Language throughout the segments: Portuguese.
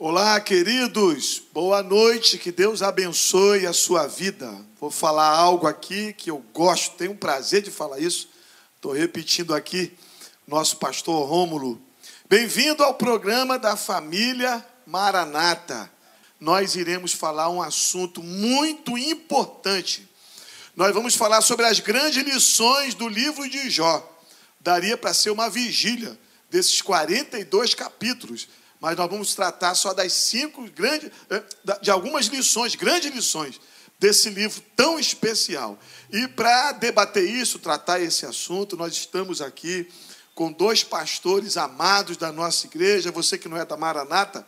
Olá, queridos. Boa noite. Que Deus abençoe a sua vida. Vou falar algo aqui que eu gosto, tenho um prazer de falar isso. Estou repetindo aqui, nosso pastor Rômulo. Bem-vindo ao programa da família Maranata. Nós iremos falar um assunto muito importante. Nós vamos falar sobre as grandes lições do livro de Jó. Daria para ser uma vigília desses 42 capítulos mas nós vamos tratar só das cinco grandes, eh, de algumas lições, grandes lições desse livro tão especial. E para debater isso, tratar esse assunto, nós estamos aqui com dois pastores amados da nossa igreja. Você que não é da Maranata,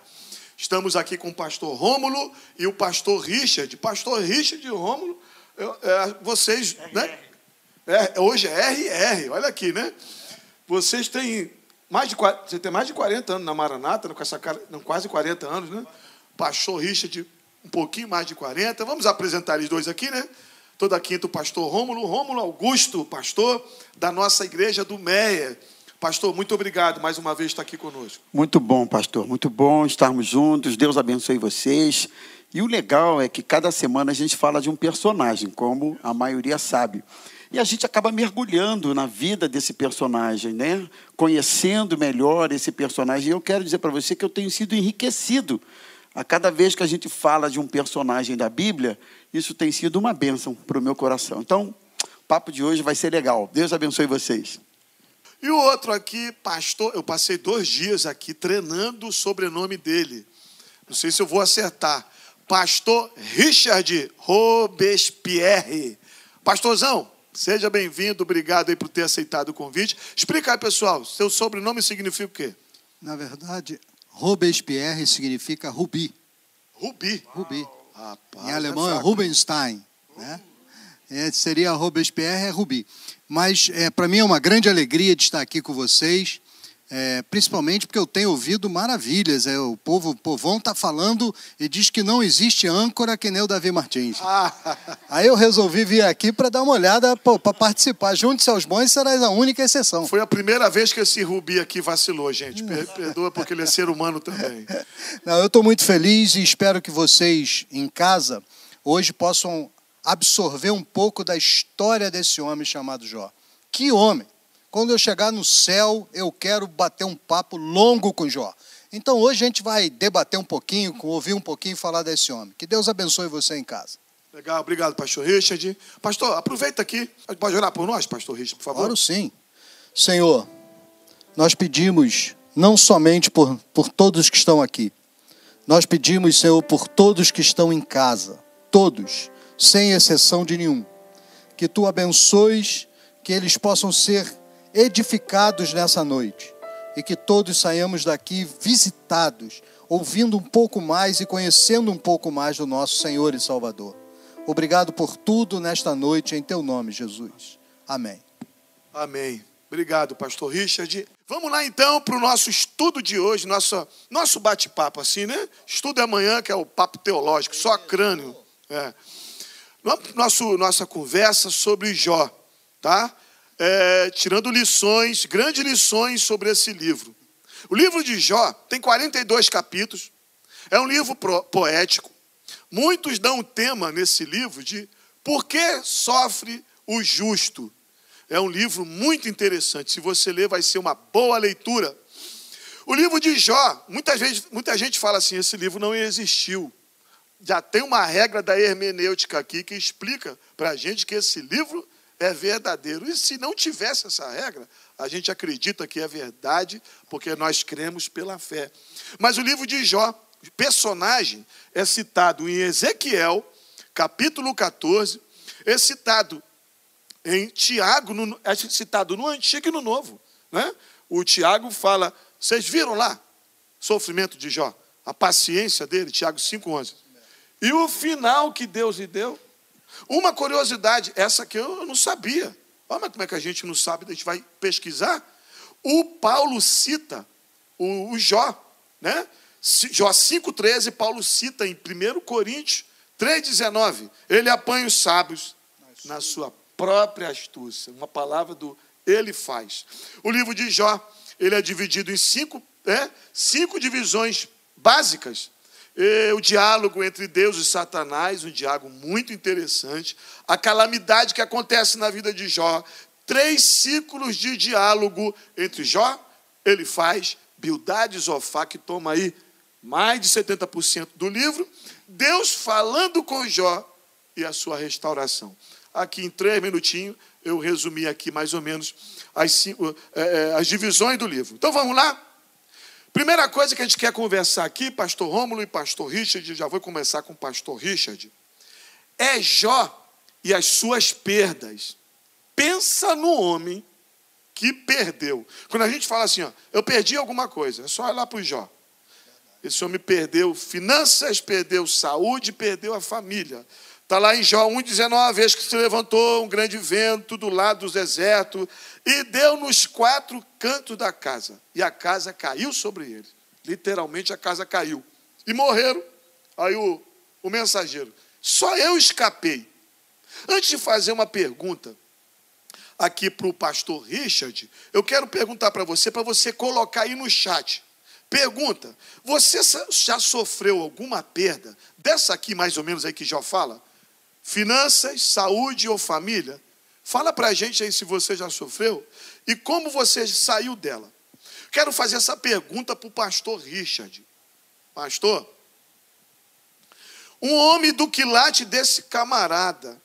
estamos aqui com o pastor Rômulo e o pastor Richard. Pastor Richard e Rômulo, é, vocês, né? É, hoje é RR, olha aqui, né? Vocês têm mais de, você tem mais de 40 anos na Maranata, com essa cara, não, quase 40 anos, né? Pastor Richard, um pouquinho mais de 40. Vamos apresentar eles dois aqui, né? Toda quinta o pastor Rômulo, Rômulo Augusto, pastor da nossa igreja do Meia. Pastor, muito obrigado mais uma vez estar aqui conosco. Muito bom, pastor, muito bom estarmos juntos. Deus abençoe vocês. E o legal é que cada semana a gente fala de um personagem, como a maioria sabe. E a gente acaba mergulhando na vida desse personagem, né? conhecendo melhor esse personagem. E eu quero dizer para você que eu tenho sido enriquecido. A cada vez que a gente fala de um personagem da Bíblia, isso tem sido uma bênção para o meu coração. Então, o papo de hoje vai ser legal. Deus abençoe vocês. E o outro aqui, pastor, eu passei dois dias aqui treinando o sobrenome dele. Não sei se eu vou acertar. Pastor Richard Robespierre. Pastorzão, Seja bem-vindo, obrigado aí por ter aceitado o convite. Explica aí, pessoal, seu sobrenome significa o quê? Na verdade, Robespierre significa rubi. Rubi? Rubi. Rapaz, em alemão é, é Rubenstein. Né? É, seria Robespierre, é rubi. Mas é, para mim é uma grande alegria de estar aqui com vocês. É, principalmente porque eu tenho ouvido maravilhas. É, o povo, o povão está falando e diz que não existe âncora que nem o Davi Martins. Ah. Aí eu resolvi vir aqui para dar uma olhada, para participar. Junte-se aos bons, serás a única exceção. Foi a primeira vez que esse Rubi aqui vacilou, gente. Perdoa porque ele é ser humano também. Não, eu estou muito feliz e espero que vocês em casa hoje possam absorver um pouco da história desse homem chamado Jó. Que homem! Quando eu chegar no céu, eu quero bater um papo longo com Jó. Então hoje a gente vai debater um pouquinho, ouvir um pouquinho falar desse homem. Que Deus abençoe você em casa. Legal, obrigado, pastor Richard. Pastor, aproveita aqui. Pode orar por nós, pastor Richard, por favor? Claro, sim. Senhor, nós pedimos não somente por, por todos que estão aqui, nós pedimos, Senhor, por todos que estão em casa, todos, sem exceção de nenhum, que tu abençoes, que eles possam ser edificados nessa noite e que todos saiamos daqui visitados, ouvindo um pouco mais e conhecendo um pouco mais do nosso Senhor e Salvador. Obrigado por tudo nesta noite, em teu nome, Jesus. Amém. Amém. Obrigado, pastor Richard. Vamos lá então para o nosso estudo de hoje, nosso, nosso bate-papo assim, né? Estudo amanhã, que é o papo teológico, só crânio. É. Nossa conversa sobre Jó, tá? É, tirando lições, grandes lições sobre esse livro. O livro de Jó tem 42 capítulos, é um livro poético. Muitos dão o tema nesse livro de Por que sofre o justo? É um livro muito interessante. Se você ler, vai ser uma boa leitura. O livro de Jó, muita gente, muita gente fala assim: esse livro não existiu. Já tem uma regra da hermenêutica aqui que explica para a gente que esse livro é verdadeiro. E se não tivesse essa regra, a gente acredita que é verdade, porque nós cremos pela fé. Mas o livro de Jó, personagem, é citado em Ezequiel, capítulo 14, é citado em Tiago, é citado no Antigo e no Novo. Né? O Tiago fala, vocês viram lá, sofrimento de Jó, a paciência dele, Tiago 5,11. E o final que Deus lhe deu, uma curiosidade, essa que eu não sabia. Olha como é que a gente não sabe, a gente vai pesquisar. O Paulo cita o, o Jó, né? Jó 5,13, Paulo cita em 1 Coríntios 3,19. Ele apanha os sábios na sua própria astúcia. Uma palavra do ele faz. O livro de Jó, ele é dividido em cinco, né? cinco divisões básicas. E o diálogo entre Deus e Satanás, um diálogo muito interessante. A calamidade que acontece na vida de Jó. Três ciclos de diálogo entre Jó, ele faz, Bildade e Zofá, que toma aí mais de 70% do livro. Deus falando com Jó e a sua restauração. Aqui em três minutinhos, eu resumi aqui mais ou menos as, cinco, é, as divisões do livro. Então vamos lá? Primeira coisa que a gente quer conversar aqui, pastor Rômulo e pastor Richard, já vou começar com o pastor Richard, é Jó e as suas perdas. Pensa no homem que perdeu. Quando a gente fala assim, ó, eu perdi alguma coisa, é só olhar para o Jó. Esse homem perdeu finanças, perdeu saúde, perdeu a família. Está lá em Jó 1,19, vez que se levantou um grande vento do lado do deserto e deu nos quatro cantos da casa. E a casa caiu sobre ele. Literalmente a casa caiu. E morreram. Aí o, o mensageiro, só eu escapei. Antes de fazer uma pergunta aqui para o pastor Richard, eu quero perguntar para você, para você colocar aí no chat. Pergunta: você já sofreu alguma perda dessa aqui, mais ou menos aí que já fala? Finanças, saúde ou família? Fala para a gente aí se você já sofreu e como você saiu dela. Quero fazer essa pergunta para o pastor Richard. Pastor, um homem do quilate desse camarada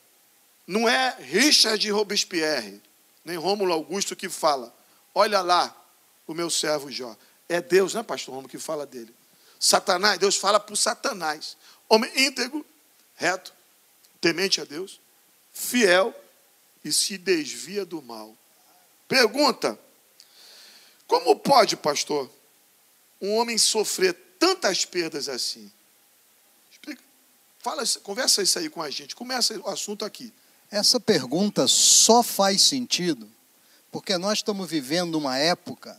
não é Richard Robespierre, nem Rômulo Augusto que fala. Olha lá o meu servo Jó. É Deus, né, pastor Rômulo, que fala dele. Satanás, Deus fala para Satanás. Homem íntegro, reto, temente a Deus, fiel e se desvia do mal. Pergunta: como pode, pastor, um homem sofrer tantas perdas assim? Explica. Fala, conversa isso aí com a gente. Começa o assunto aqui. Essa pergunta só faz sentido porque nós estamos vivendo uma época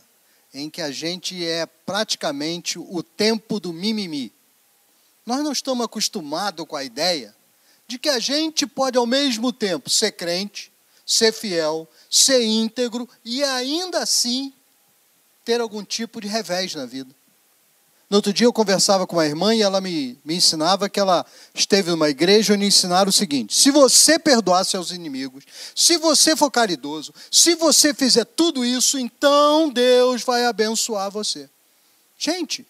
em que a gente é praticamente o tempo do mimimi. Nós não estamos acostumados com a ideia de que a gente pode ao mesmo tempo ser crente, ser fiel, ser íntegro e ainda assim ter algum tipo de revés na vida. No outro dia eu conversava com uma irmã e ela me, me ensinava que ela esteve numa igreja onde ensinaram o seguinte: se você perdoar seus inimigos, se você for caridoso, se você fizer tudo isso, então Deus vai abençoar você. Gente,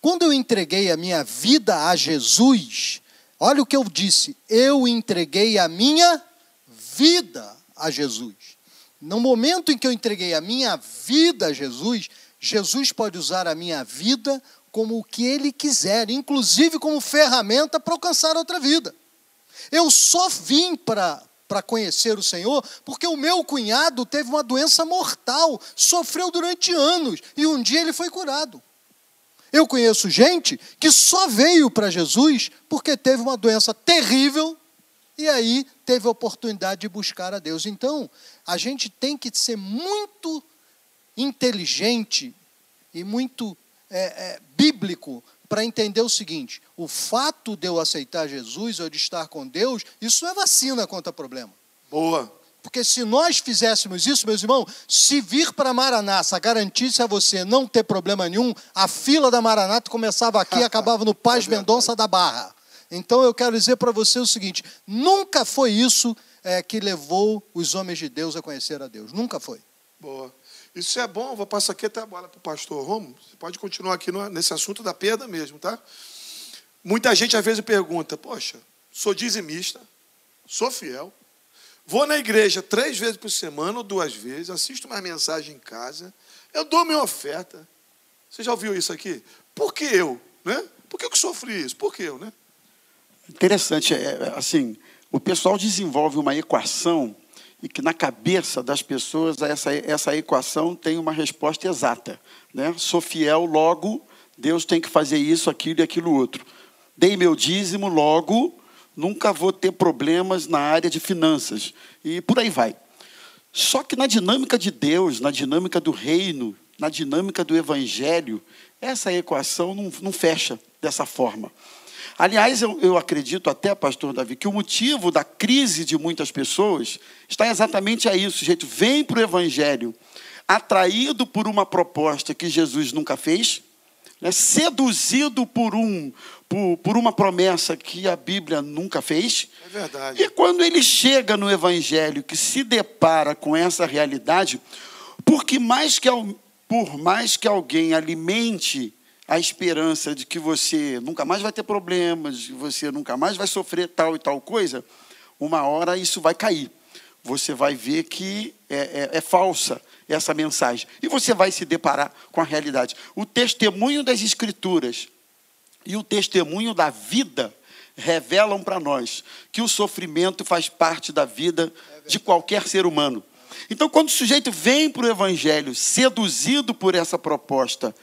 quando eu entreguei a minha vida a Jesus, Olha o que eu disse. Eu entreguei a minha vida a Jesus. No momento em que eu entreguei a minha vida a Jesus, Jesus pode usar a minha vida como o que ele quiser, inclusive como ferramenta para alcançar outra vida. Eu só vim para para conhecer o Senhor, porque o meu cunhado teve uma doença mortal, sofreu durante anos e um dia ele foi curado. Eu conheço gente que só veio para Jesus porque teve uma doença terrível e aí teve a oportunidade de buscar a Deus. Então, a gente tem que ser muito inteligente e muito é, é, bíblico para entender o seguinte: o fato de eu aceitar Jesus ou de estar com Deus, isso é vacina contra problema. Boa. Porque se nós fizéssemos isso, meus irmãos, se vir para Maranata garantisse a você não ter problema nenhum, a fila da Maranata começava aqui e acabava no Paz é Mendonça da Barra. Então eu quero dizer para você o seguinte: nunca foi isso é, que levou os homens de Deus a conhecer a Deus. Nunca foi. Boa. Isso é bom, vou passar aqui até a bola para o pastor Romo. Você pode continuar aqui no, nesse assunto da perda mesmo, tá? Muita gente às vezes pergunta: Poxa, sou dizimista, sou fiel, Vou na igreja três vezes por semana ou duas vezes, assisto uma mensagem em casa, eu dou minha oferta. Você já ouviu isso aqui? Por que eu? Né? Por que eu sofri isso? Por que eu? Né? Interessante, é, é, assim, o pessoal desenvolve uma equação e que na cabeça das pessoas essa, essa equação tem uma resposta exata. Né? Sou fiel, logo Deus tem que fazer isso, aquilo e aquilo outro. Dei meu dízimo, logo nunca vou ter problemas na área de finanças. E por aí vai. Só que na dinâmica de Deus, na dinâmica do reino, na dinâmica do evangelho, essa equação não, não fecha dessa forma. Aliás, eu, eu, acredito até, pastor Davi, que o motivo da crise de muitas pessoas está exatamente a isso. Jeito vem para o evangelho atraído por uma proposta que Jesus nunca fez, né, seduzido por, um, por, por uma promessa que a Bíblia nunca fez. É verdade. E quando ele chega no Evangelho, que se depara com essa realidade, porque mais que, por mais que alguém alimente a esperança de que você nunca mais vai ter problemas, que você nunca mais vai sofrer tal e tal coisa, uma hora isso vai cair. Você vai ver que é, é, é falsa essa mensagem. E você vai se deparar com a realidade. O testemunho das Escrituras e o testemunho da vida revelam para nós que o sofrimento faz parte da vida de qualquer ser humano. Então, quando o sujeito vem para o Evangelho seduzido por essa proposta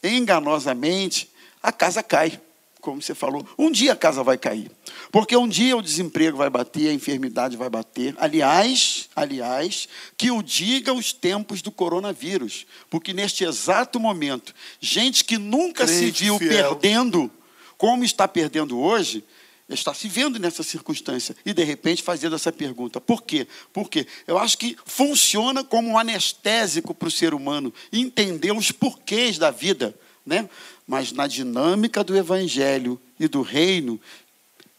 enganosamente, a casa cai como você falou, um dia a casa vai cair. Porque um dia o desemprego vai bater, a enfermidade vai bater. Aliás, aliás, que o diga os tempos do coronavírus. Porque neste exato momento, gente que nunca Crente se viu fiel. perdendo, como está perdendo hoje, está se vendo nessa circunstância e de repente fazendo essa pergunta. Por quê? Porque eu acho que funciona como um anestésico para o ser humano entender os porquês da vida, né? Mas na dinâmica do evangelho e do reino,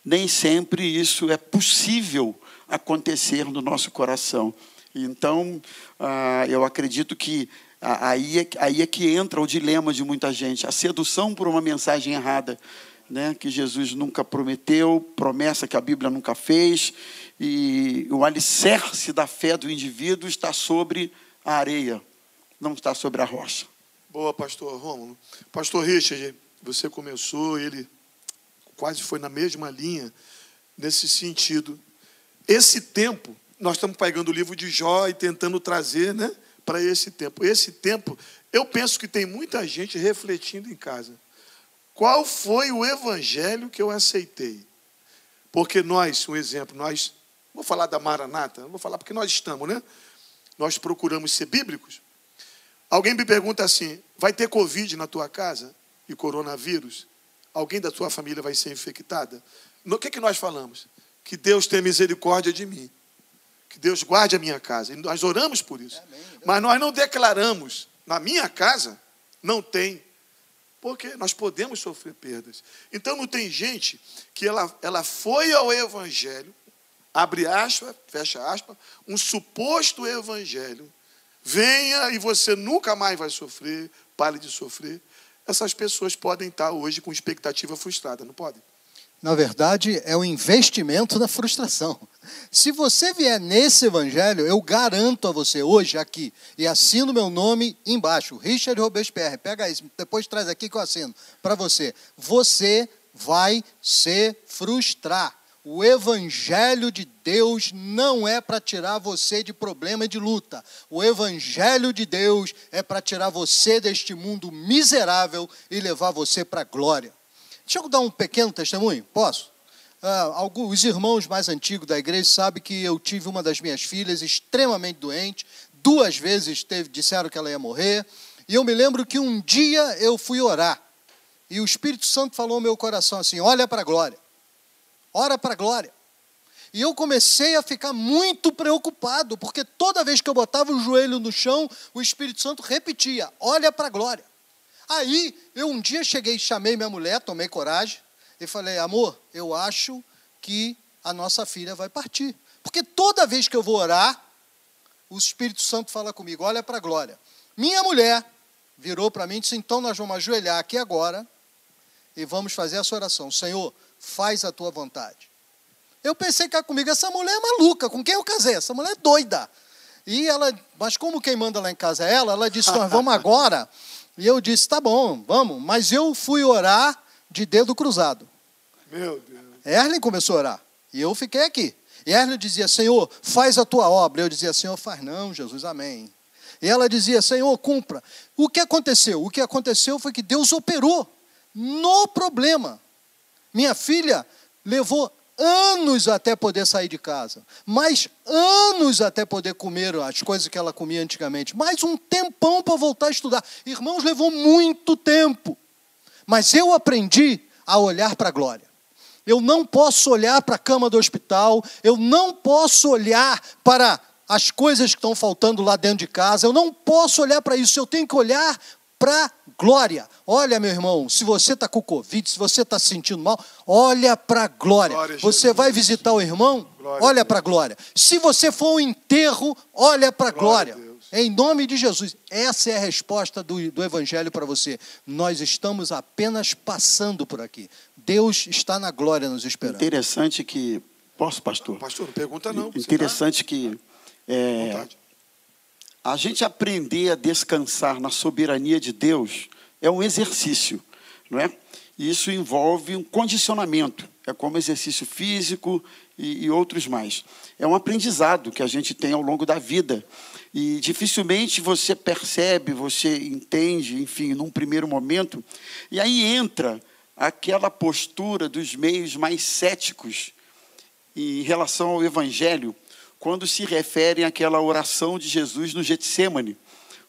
nem sempre isso é possível acontecer no nosso coração. Então, ah, eu acredito que aí é, aí é que entra o dilema de muita gente, a sedução por uma mensagem errada, né, que Jesus nunca prometeu, promessa que a Bíblia nunca fez, e o alicerce da fé do indivíduo está sobre a areia, não está sobre a rocha. Boa, pastor Romulo. Pastor Richard, você começou, ele quase foi na mesma linha nesse sentido. Esse tempo, nós estamos pegando o livro de Jó e tentando trazer né, para esse tempo. Esse tempo, eu penso que tem muita gente refletindo em casa. Qual foi o evangelho que eu aceitei? Porque nós, um exemplo, nós, vou falar da Maranata, vou falar porque nós estamos, né? Nós procuramos ser bíblicos. Alguém me pergunta assim: vai ter Covid na tua casa e coronavírus? Alguém da tua família vai ser infectada? O que, que nós falamos? Que Deus tenha misericórdia de mim. Que Deus guarde a minha casa. E nós oramos por isso. Mas nós não declaramos, na minha casa, não tem. Porque nós podemos sofrer perdas. Então não tem gente que ela, ela foi ao Evangelho, abre aspas, fecha aspas, um suposto Evangelho, venha e você nunca mais vai sofrer, pare de sofrer. Essas pessoas podem estar hoje com expectativa frustrada, não podem? Na verdade, é o um investimento na frustração. Se você vier nesse evangelho, eu garanto a você hoje aqui, e assino meu nome embaixo, Richard Robespierre, pega isso, depois traz aqui que eu assino para você. Você vai se frustrar. O Evangelho de Deus não é para tirar você de problema e de luta. O Evangelho de Deus é para tirar você deste mundo miserável e levar você para a glória. Deixa eu dar um pequeno testemunho, posso? Ah, alguns, os irmãos mais antigos da igreja sabem que eu tive uma das minhas filhas extremamente doente, duas vezes teve, disseram que ela ia morrer, e eu me lembro que um dia eu fui orar, e o Espírito Santo falou ao meu coração assim: olha para a glória. Ora para a glória. E eu comecei a ficar muito preocupado, porque toda vez que eu botava o joelho no chão, o Espírito Santo repetia: Olha para a glória. Aí, eu um dia cheguei, chamei minha mulher, tomei coragem e falei: Amor, eu acho que a nossa filha vai partir. Porque toda vez que eu vou orar, o Espírito Santo fala comigo: Olha para a glória. Minha mulher virou para mim e disse: Então nós vamos ajoelhar aqui agora e vamos fazer essa oração. Senhor, faz a tua vontade. Eu pensei que comigo, essa mulher é maluca, com quem eu casei? Essa mulher é doida. E ela, mas como quem manda lá em casa é ela, ela disse, nós vamos agora. E eu disse, tá bom, vamos. Mas eu fui orar de dedo cruzado. Meu Deus. Erlen começou a orar. E eu fiquei aqui. E Erlen dizia, Senhor, faz a tua obra. Eu dizia, Senhor, faz não, Jesus, amém. E ela dizia, Senhor, cumpra. O que aconteceu? O que aconteceu foi que Deus operou no problema. Minha filha levou anos até poder sair de casa, mais anos até poder comer as coisas que ela comia antigamente, mais um tempão para voltar a estudar. Irmãos, levou muito tempo, mas eu aprendi a olhar para a glória. Eu não posso olhar para a cama do hospital, eu não posso olhar para as coisas que estão faltando lá dentro de casa, eu não posso olhar para isso, eu tenho que olhar para glória. Olha, meu irmão, se você está com Covid, se você está se sentindo mal, olha para a glória. Glória Você Jesus. vai visitar o irmão, Glória olha para a glória. Se você for um enterro, olha para a Glória glória. Em nome de Jesus. Essa é a resposta do, do Evangelho para você. Nós estamos apenas passando por aqui. Deus está na glória nos esperando. Interessante que. Posso, pastor? Pastor, não pergunta não. Interessante que tá à é. A gente aprender a descansar na soberania de Deus é um exercício, não é? E isso envolve um condicionamento, é como exercício físico e, e outros mais. É um aprendizado que a gente tem ao longo da vida. E dificilmente você percebe, você entende, enfim, num primeiro momento. E aí entra aquela postura dos meios mais céticos em relação ao Evangelho, quando se referem àquela oração de Jesus no Getsemane,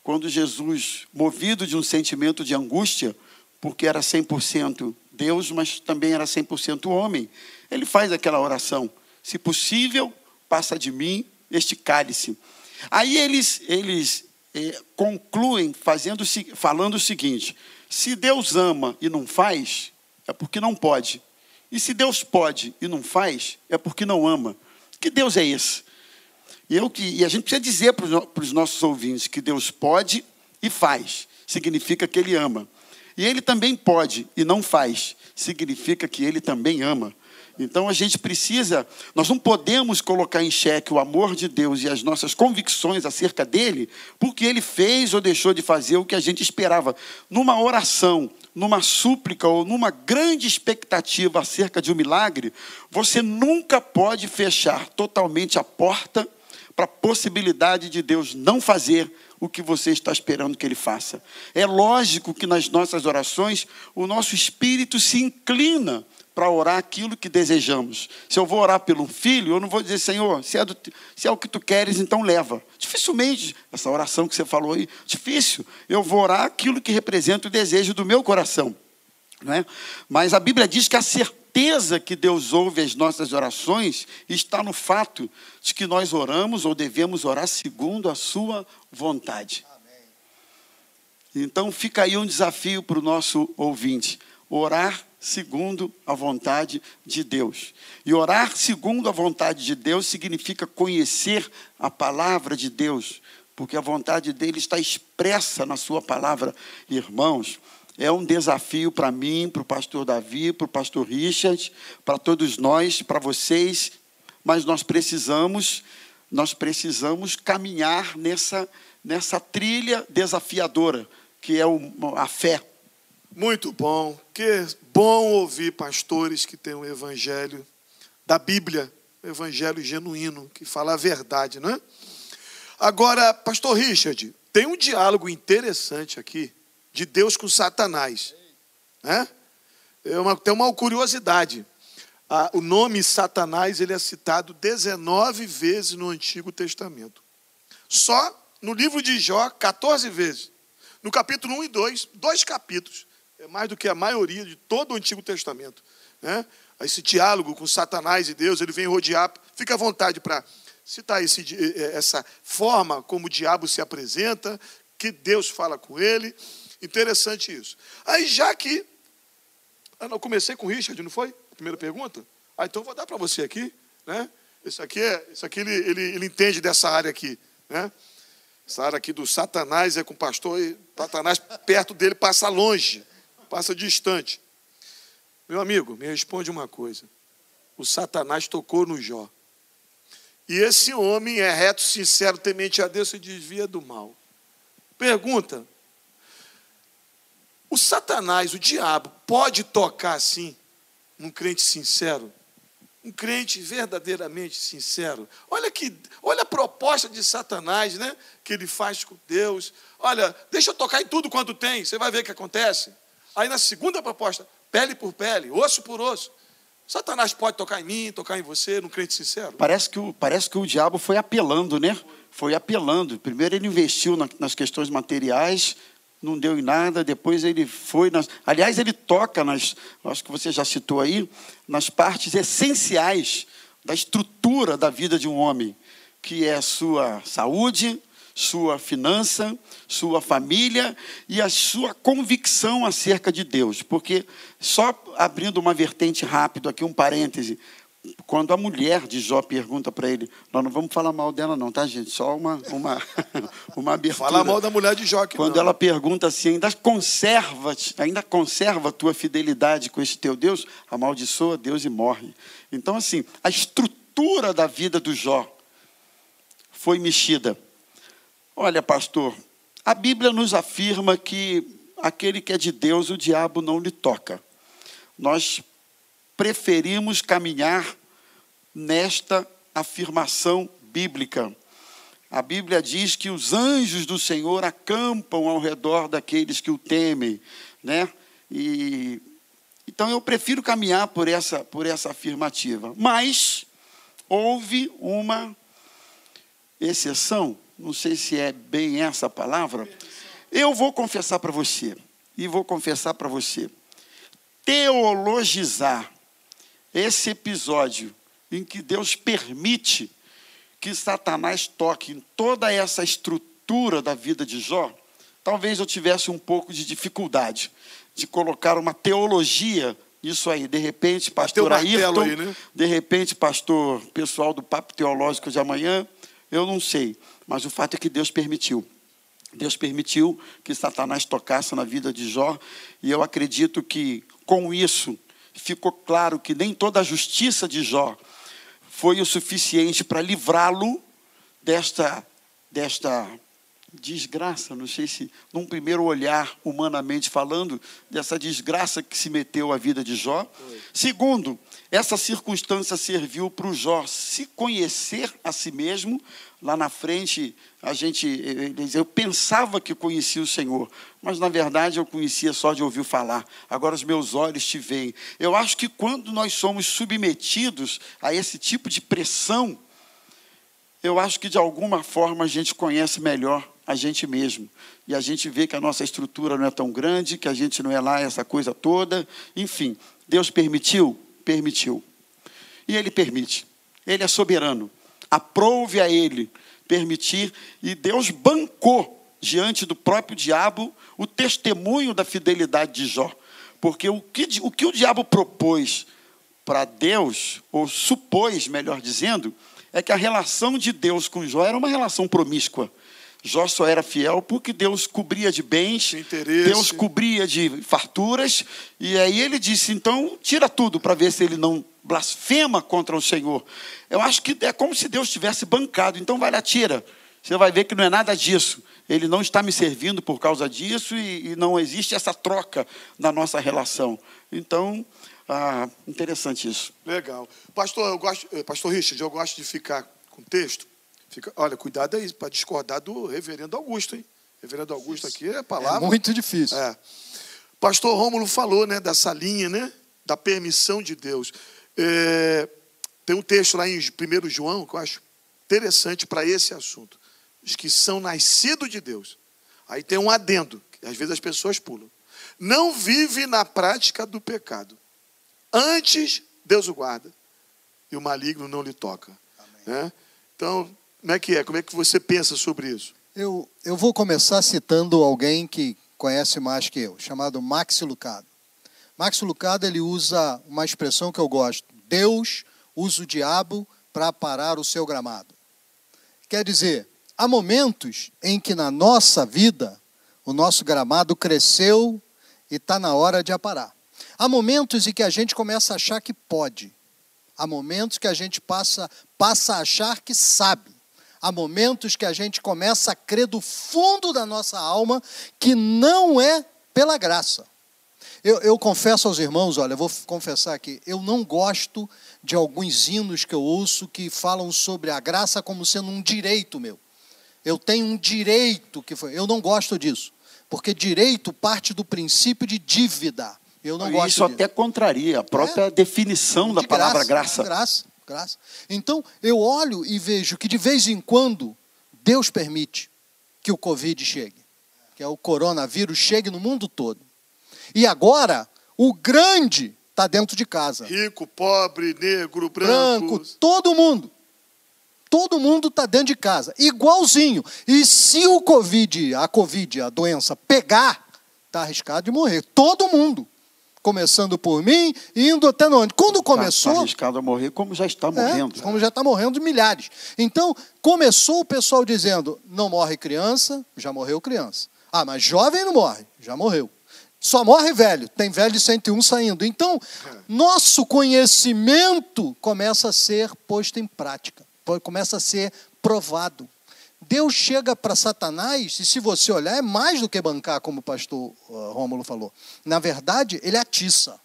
quando Jesus, movido de um sentimento de angústia, porque era 100% Deus, mas também era 100% homem, ele faz aquela oração: se possível, passa de mim este cálice. Aí eles, eles eh, concluem fazendo, falando o seguinte: se Deus ama e não faz, é porque não pode. E se Deus pode e não faz, é porque não ama. Que Deus é esse? E, que- e a gente precisa dizer para os nossos ouvintes que Deus pode e faz, significa que Ele ama. E Ele também pode e não faz, significa que Ele também ama. Então a gente precisa, nós não podemos colocar em xeque o amor de Deus e as nossas convicções acerca dele, porque ele fez ou deixou de fazer o que a gente esperava. Numa oração, numa súplica ou numa grande expectativa acerca de um milagre, você nunca pode fechar totalmente a porta para a possibilidade de Deus não fazer o que você está esperando que Ele faça. É lógico que nas nossas orações o nosso espírito se inclina para orar aquilo que desejamos. Se eu vou orar pelo filho, eu não vou dizer, Senhor, se é, do- se é o que tu queres, então leva. Dificilmente, essa oração que você falou aí, difícil. Eu vou orar aquilo que representa o desejo do meu coração. Não é? Mas a Bíblia diz que a que Deus ouve as nossas orações está no fato de que nós oramos ou devemos orar segundo a sua vontade. Então fica aí um desafio para o nosso ouvinte: orar segundo a vontade de Deus. E orar segundo a vontade de Deus significa conhecer a palavra de Deus, porque a vontade dele está expressa na sua palavra. Irmãos, é um desafio para mim, para o pastor Davi, para o pastor Richard, para todos nós, para vocês, mas nós precisamos, nós precisamos caminhar nessa, nessa trilha desafiadora, que é a fé. Muito bom. Que bom ouvir pastores que têm o evangelho da Bíblia, o evangelho genuíno, que fala a verdade, não é? Agora, pastor Richard, tem um diálogo interessante aqui de Deus com Satanás. Né? É uma, tem uma curiosidade. Ah, o nome Satanás ele é citado 19 vezes no Antigo Testamento. Só no livro de Jó, 14 vezes. No capítulo 1 e 2, dois capítulos. É mais do que a maioria de todo o Antigo Testamento. Né? Esse diálogo com Satanás e Deus, ele vem rodear. Fica à vontade para citar esse, eh, essa forma como o diabo se apresenta, que Deus fala com ele. Interessante isso. Aí, já que. Ah, eu comecei com o Richard, não foi? Primeira pergunta? Ah, então vou dar para você aqui. Né? Esse aqui, é, esse aqui ele, ele, ele entende dessa área aqui. Né? Essa área aqui do Satanás é com o pastor, e Satanás perto dele passa longe, passa distante. Meu amigo, me responde uma coisa. O Satanás tocou no Jó. E esse homem é reto, sincero, temente a Deus e desvia do mal. Pergunta: o Satanás, o diabo, pode tocar assim num crente sincero? Um crente verdadeiramente sincero. Olha que, olha a proposta de Satanás, né? Que ele faz com Deus. Olha, deixa eu tocar em tudo quanto tem, você vai ver o que acontece. Aí na segunda proposta, pele por pele, osso por osso. Satanás pode tocar em mim, tocar em você, num crente sincero? Parece que, o, parece que o diabo foi apelando, né? Foi apelando. Primeiro ele investiu na- nas questões materiais, não deu em nada. Depois ele foi nas. Aliás, ele toca nas. Acho que você já citou aí, nas partes essenciais da estrutura da vida de um homem, que é a sua saúde, sua finança, sua família e a sua convicção acerca de Deus. Porque, só abrindo uma vertente rápido aqui, um parêntese, quando a mulher de Jó pergunta para ele, nós não vamos falar mal dela não, tá gente? Só uma, uma, uma abertura. Fala mal da mulher de Jó aqui Quando não. ela pergunta assim, ainda conserva, ainda conserva a tua fidelidade com esse teu Deus, amaldiçoa Deus e morre. Então assim, a estrutura da vida do Jó foi mexida. Olha, pastor, a Bíblia nos afirma que aquele que é de Deus, o diabo não lhe toca. Nós preferimos caminhar nesta afirmação bíblica. A Bíblia diz que os anjos do Senhor acampam ao redor daqueles que o temem, né? E então eu prefiro caminhar por essa por essa afirmativa. Mas houve uma exceção, não sei se é bem essa palavra. Eu vou confessar para você e vou confessar para você. Teologizar esse episódio em que Deus permite que Satanás toque em toda essa estrutura da vida de Jó, talvez eu tivesse um pouco de dificuldade de colocar uma teologia nisso aí. De repente, pastor Ayrton, aí, né? de repente, pastor pessoal do Papo Teológico de amanhã, eu não sei, mas o fato é que Deus permitiu. Deus permitiu que Satanás tocasse na vida de Jó, e eu acredito que com isso ficou claro que nem toda a justiça de Jó foi o suficiente para livrá-lo desta, desta desgraça, não sei se, num primeiro olhar, humanamente falando, dessa desgraça que se meteu à vida de Jó. Segundo, essa circunstância serviu para o Jó se conhecer a si mesmo. Lá na frente, a gente, eu pensava que conhecia o Senhor, mas na verdade eu conhecia só de ouvir falar. Agora os meus olhos te veem. Eu acho que quando nós somos submetidos a esse tipo de pressão, eu acho que de alguma forma a gente conhece melhor a gente mesmo. E a gente vê que a nossa estrutura não é tão grande, que a gente não é lá essa coisa toda. Enfim, Deus permitiu? Permitiu. E Ele permite. Ele é soberano. Aprouve a Ele permitir. E Deus bancou diante do próprio diabo o testemunho da fidelidade de Jó. Porque o que o, que o diabo propôs para Deus, ou supôs, melhor dizendo, é que a relação de Deus com Jó era uma relação promíscua. Jó só era fiel porque Deus cobria de bens, Deus cobria de farturas, e aí ele disse: então tira tudo para ver se ele não blasfema contra o Senhor. Eu acho que é como se Deus tivesse bancado, então vai lá, tira. Você vai ver que não é nada disso. Ele não está me servindo por causa disso e, e não existe essa troca na nossa relação. Então, ah, interessante isso. Legal. Pastor, eu gosto, eh, Pastor Richard, eu gosto de ficar com texto Fica, olha, cuidado aí para discordar do reverendo Augusto, hein? Reverendo Augusto aqui é palavra. É muito difícil. É. Pastor Rômulo falou, né, dessa linha, né, da permissão de Deus. É, tem um texto lá em 1 João que eu acho interessante para esse assunto. Os que são nascidos de Deus. Aí tem um adendo, que às vezes as pessoas pulam. Não vive na prática do pecado. Antes, Deus o guarda e o maligno não lhe toca. Né? Então, como é que é? Como é que você pensa sobre isso? Eu, eu vou começar citando alguém que conhece mais que eu, chamado Max Lucado. Max Lucado ele usa uma expressão que eu gosto: Deus usa o diabo para parar o seu gramado. Quer dizer, há momentos em que na nossa vida o nosso gramado cresceu e está na hora de aparar. Há momentos em que a gente começa a achar que pode. Há momentos que a gente passa, passa a achar que sabe. Há momentos que a gente começa a crer do fundo da nossa alma que não é pela graça. Eu, eu, confesso aos irmãos, olha, eu vou confessar aqui, eu não gosto de alguns hinos que eu ouço que falam sobre a graça como sendo um direito meu. Eu tenho um direito que foi. Eu não gosto disso, porque direito parte do princípio de dívida. Eu não Isso gosto. Isso até contraria a própria é, definição de da palavra graça. Graça graça. Então, eu olho e vejo que de vez em quando Deus permite que o Covid chegue, que é o coronavírus chegue no mundo todo. E agora, o grande está dentro de casa. Rico, pobre, negro, branco. Branco, todo mundo. Todo mundo está dentro de casa, igualzinho. E se o Covid, a Covid, a doença, pegar, está arriscado de morrer. Todo mundo. Começando por mim, indo até onde? Quando começou. Está arriscado a morrer, como já está morrendo. É, como já está morrendo milhares. Então, começou o pessoal dizendo: não morre criança, já morreu criança. Ah, mas jovem não morre, já morreu. Só morre velho, tem velho de 101 saindo. Então, nosso conhecimento começa a ser posto em prática, começa a ser provado. Deus chega para Satanás, e se você olhar, é mais do que bancar, como o pastor uh, Rômulo falou. Na verdade, ele atiça.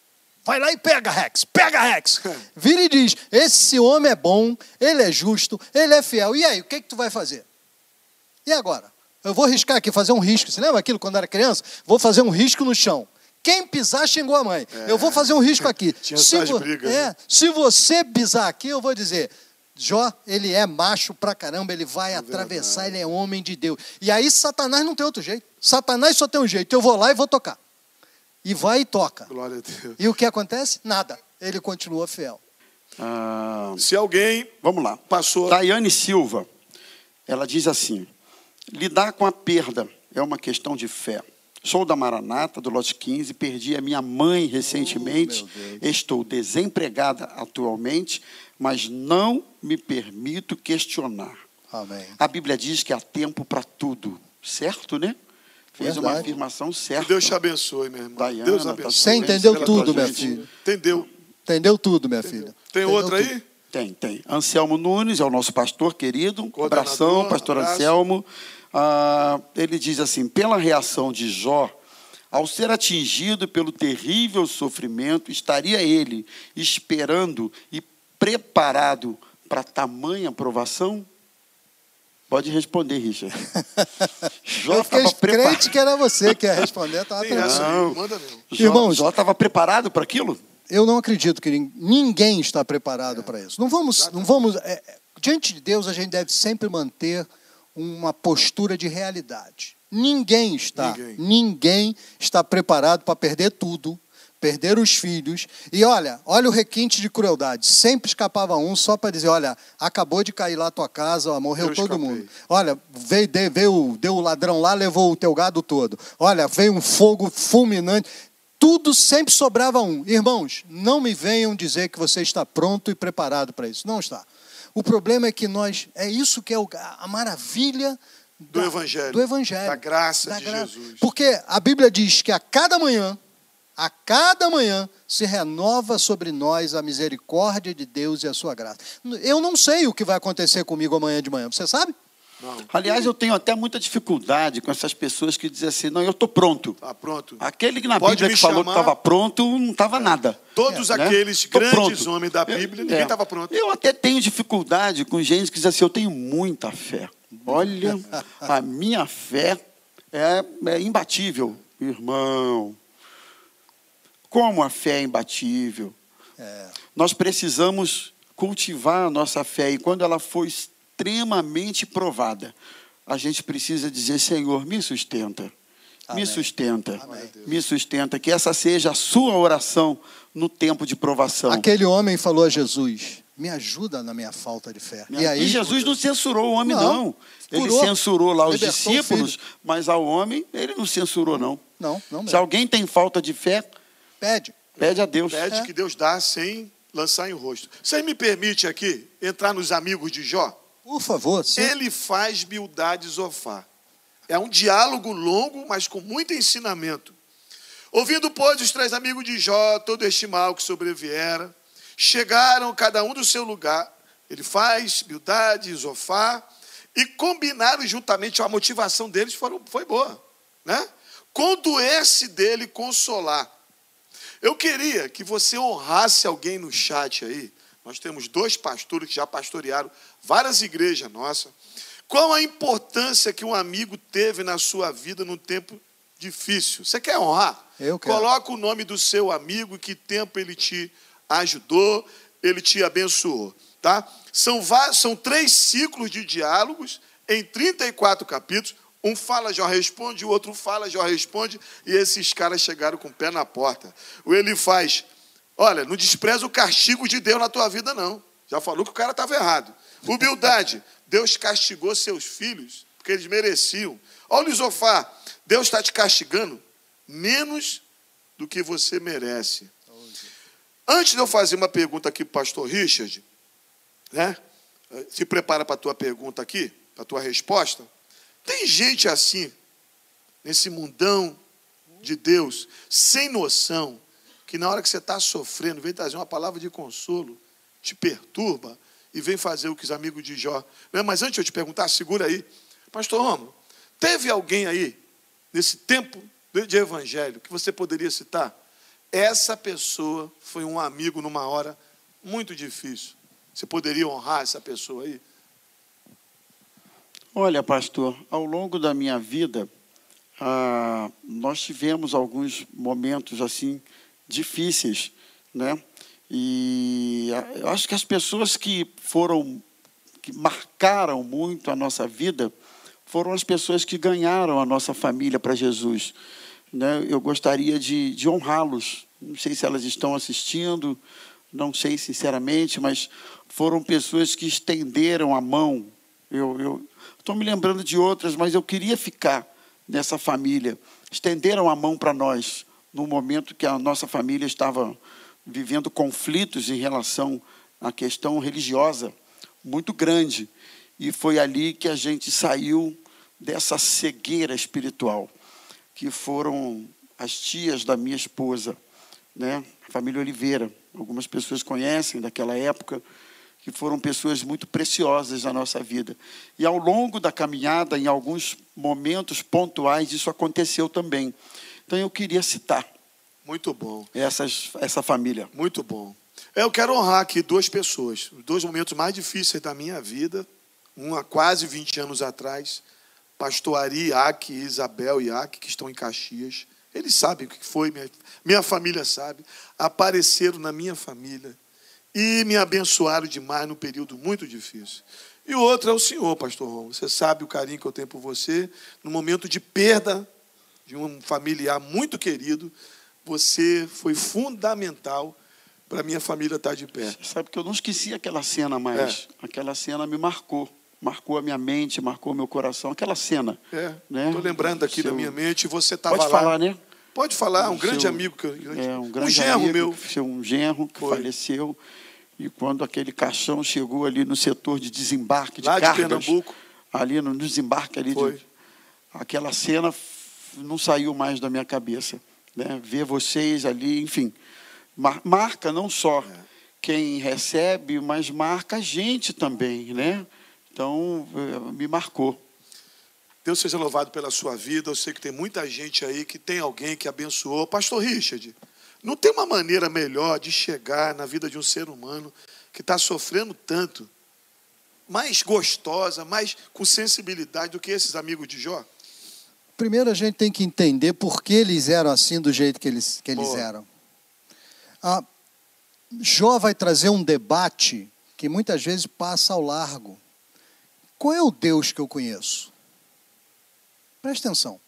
Vai lá e pega Rex, pega Rex. Vira e diz: esse homem é bom, ele é justo, ele é fiel. E aí, o que, que tu vai fazer? E agora? Eu vou riscar aqui, fazer um risco. Você lembra aquilo quando era criança? Vou fazer um risco no chão. Quem pisar xingou a mãe. É. Eu vou fazer um risco aqui. Tinha se, vo brigas, é, né? se você pisar aqui, eu vou dizer: Jó, ele é macho pra caramba, ele vai é atravessar, verdade. ele é homem de Deus. E aí Satanás não tem outro jeito. Satanás só tem um jeito. Eu vou lá e vou tocar. E vai e toca. Glória a Deus. E o que acontece? Nada. Ele continua fiel. Ah, Se alguém. Vamos lá. Passou. Daiane Silva. Ela diz assim: lidar com a perda é uma questão de fé. Sou da Maranata, do lote 15, perdi a minha mãe recentemente, oh, estou desempregada atualmente, mas não me permito questionar. Amém. A Bíblia diz que há tempo para tudo, certo, né? Fez Verdade. uma afirmação certa. Que Deus te abençoe, meu irmão. Diana, Deus tá abençoe. Você entendeu tudo, minha filha. Entendeu. Entendeu tudo, minha Entendeu. filha. Tem Entendeu outra tudo. aí? Tem, tem. Anselmo Nunes é o nosso pastor querido. Um abração, pastor abraço. Anselmo. Ah, ele diz assim: pela reação de Jó, ao ser atingido pelo terrível sofrimento, estaria ele esperando e preparado para tamanha provação? Pode responder, Richard. Jó Eu fiquei crente que era você que ia responder. Estava não, manda. Irmãos, Jó estava preparado para aquilo? Eu não acredito que ninguém está preparado é. para isso. Não vamos, não vamos. É, diante de Deus, a gente deve sempre manter uma postura de realidade. Ninguém está, ninguém, ninguém está preparado para perder tudo, perder os filhos. E olha, olha o requinte de crueldade. Sempre escapava um só para dizer, olha, acabou de cair lá a tua casa, ó, morreu Eu todo escapei. mundo. Olha, veio, veio, deu o ladrão lá, levou o teu gado todo. Olha, veio um fogo fulminante. Tudo sempre sobrava um. Irmãos, não me venham dizer que você está pronto e preparado para isso. Não está. O problema é que nós, é isso que é a maravilha do, da, evangelho, do evangelho. Da graça da de gra... Jesus. Porque a Bíblia diz que a cada manhã, a cada manhã, se renova sobre nós a misericórdia de Deus e a sua graça. Eu não sei o que vai acontecer comigo amanhã de manhã, você sabe? Não. Aliás, eu tenho até muita dificuldade com essas pessoas que dizem assim: não, eu estou pronto. Está pronto. Aquele que na Pode Bíblia que falou que estava pronto, não estava é. nada. Todos é. aqueles né? grandes pronto. homens da Bíblia, eu, ninguém estava é. pronto. Eu até tenho dificuldade com gente que diz assim: eu tenho muita fé. Olha, a minha fé é, é imbatível, irmão. Como a fé é imbatível? É. Nós precisamos cultivar a nossa fé e quando ela for extremamente provada, a gente precisa dizer: Senhor, me sustenta. Amém. Me sustenta, Amém. me sustenta, que essa seja a sua oração no tempo de provação. Aquele homem falou a Jesus: me ajuda na minha falta de fé. E, aí, e Jesus não censurou o homem, não. não. Ele curou, censurou lá os discípulos, mas ao homem ele não censurou, não. Não, não mesmo. Se alguém tem falta de fé, pede. Pede a Deus. Pede é. que Deus dá sem lançar em rosto. Você me permite aqui entrar nos amigos de Jó? Por favor. Sim. Ele faz Bildade Zofar. É um diálogo longo, mas com muito ensinamento. Ouvindo, pois, os três amigos de Jó, todo este mal que sobreviera, chegaram cada um do seu lugar. Ele faz Bildade, Zofar, e combinaram juntamente, a motivação deles foram, foi boa. Né? Condoer-se dele, consolar. Eu queria que você honrasse alguém no chat aí, nós temos dois pastores que já pastorearam várias igrejas nossas. Qual a importância que um amigo teve na sua vida num tempo difícil? Você quer honrar? Eu quero. Coloca o nome do seu amigo, que tempo ele te ajudou, ele te abençoou. Tá? São, vários, são três ciclos de diálogos em 34 capítulos. Um fala, já responde, o outro fala, já responde, e esses caras chegaram com o pé na porta. O ele faz Olha, não despreza o castigo de Deus na tua vida, não. Já falou que o cara estava errado. Humildade. Deus castigou seus filhos porque eles mereciam. Olha o Lisofá. Deus está te castigando menos do que você merece. Antes de eu fazer uma pergunta aqui para o pastor Richard, né? Se prepara para a tua pergunta aqui, para a tua resposta. Tem gente assim, nesse mundão de Deus, sem noção, que na hora que você está sofrendo, vem trazer uma palavra de consolo, te perturba e vem fazer o que os amigos de Jó. Né? Mas antes de eu te perguntar, segura aí. Pastor Romulo, teve alguém aí, nesse tempo de evangelho, que você poderia citar? Essa pessoa foi um amigo numa hora muito difícil. Você poderia honrar essa pessoa aí? Olha, pastor, ao longo da minha vida, ah, nós tivemos alguns momentos assim difíceis, né? E eu acho que as pessoas que foram, que marcaram muito a nossa vida, foram as pessoas que ganharam a nossa família para Jesus. Né? Eu gostaria de, de honrá-los. Não sei se elas estão assistindo, não sei sinceramente, mas foram pessoas que estenderam a mão. Eu estou me lembrando de outras, mas eu queria ficar nessa família. Estenderam a mão para nós no momento que a nossa família estava vivendo conflitos em relação à questão religiosa muito grande. E foi ali que a gente saiu dessa cegueira espiritual, que foram as tias da minha esposa, né? família Oliveira. Algumas pessoas conhecem daquela época, que foram pessoas muito preciosas na nossa vida. E ao longo da caminhada, em alguns momentos pontuais, isso aconteceu também. Então eu queria citar. Muito bom. Essas, essa família. Muito bom. Eu quero honrar aqui duas pessoas, dois momentos mais difíceis da minha vida, um há quase 20 anos atrás, pastor Ari Iac e Isabel Iac, que estão em Caxias. Eles sabem o que foi, minha, minha família sabe. Apareceram na minha família e me abençoaram demais num período muito difícil. E o outro é o senhor, pastor Ron. Você sabe o carinho que eu tenho por você. No momento de perda de um familiar muito querido, você foi fundamental para a minha família estar de pé. Sabe que eu não esqueci aquela cena mais. É. Aquela cena me marcou. Marcou a minha mente, marcou meu coração. Aquela cena. É. Estou né? lembrando aqui Seu... da minha mente. Você estava lá. Pode falar, né? Pode falar. Um grande amigo. Que... É, um grande um genro amigo, meu. Seu um genro que foi. faleceu. E quando aquele caixão chegou ali no setor de desembarque de Lá cargas, de Pernambuco. ali no desembarque ali, de, aquela cena não saiu mais da minha cabeça. Né? Ver vocês ali, enfim, marca não só é. quem recebe, mas marca a gente também, né? Então, é, me marcou. Deus seja louvado pela sua vida. Eu sei que tem muita gente aí que tem alguém que abençoou. Pastor Richard, não tem uma maneira melhor de chegar na vida de um ser humano que está sofrendo tanto, mais gostosa, mais com sensibilidade do que esses amigos de Jó? Primeiro a gente tem que entender por que eles eram assim do jeito que eles, que eles eram. Ah, Jó vai trazer um debate que muitas vezes passa ao largo. Qual é o Deus que eu conheço? Presta atenção.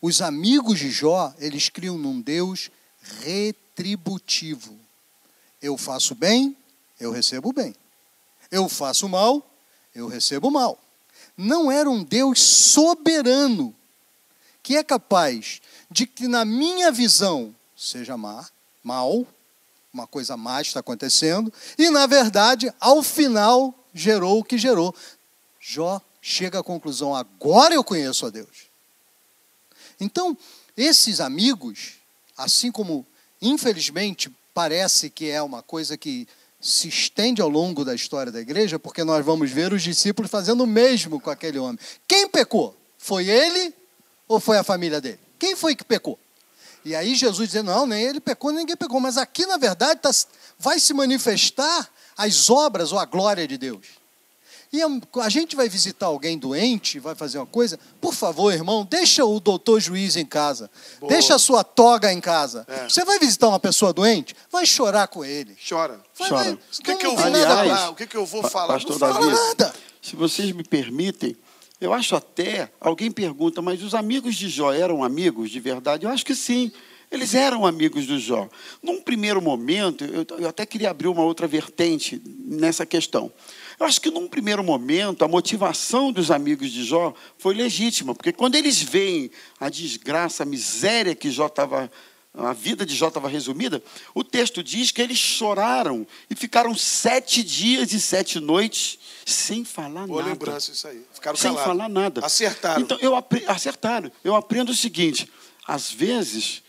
Os amigos de Jó, eles criam num Deus retributivo. Eu faço bem, eu recebo bem. Eu faço mal, eu recebo mal. Não era um Deus soberano que é capaz de que, na minha visão, seja má, mal, uma coisa má está acontecendo, e, na verdade, ao final, gerou o que gerou. Jó chega à conclusão: agora eu conheço a Deus. Então, esses amigos, assim como, infelizmente, parece que é uma coisa que se estende ao longo da história da igreja, porque nós vamos ver os discípulos fazendo o mesmo com aquele homem. Quem pecou? Foi ele ou foi a família dele? Quem foi que pecou? E aí Jesus dizendo, não, nem ele pecou, nem ninguém pecou. Mas aqui, na verdade, tá, vai se manifestar as obras ou a glória de Deus. E a gente vai visitar alguém doente, vai fazer uma coisa, por favor, irmão, deixa o doutor juiz em casa. Boa. Deixa a sua toga em casa. É. Você vai visitar uma pessoa doente, vai chorar com ele. Chora. Vai, Chora. Vai, o que, que eu vou falar? O que, que eu vou falar? Pastor não fala nada. Se vocês me permitem, eu acho até, alguém pergunta, mas os amigos de Jó eram amigos de verdade? Eu acho que sim. Eles eram amigos do Jó. Num primeiro momento, eu, eu até queria abrir uma outra vertente nessa questão. Eu acho que num primeiro momento a motivação dos amigos de Jó foi legítima, porque quando eles veem a desgraça, a miséria que Jó estava a vida de Jó estava resumida, o texto diz que eles choraram e ficaram sete dias e sete noites sem falar Boa nada. lembrança isso aí. Ficaram sem calados. falar nada. Acertaram. Então, eu acertaram. Eu aprendo o seguinte: às vezes,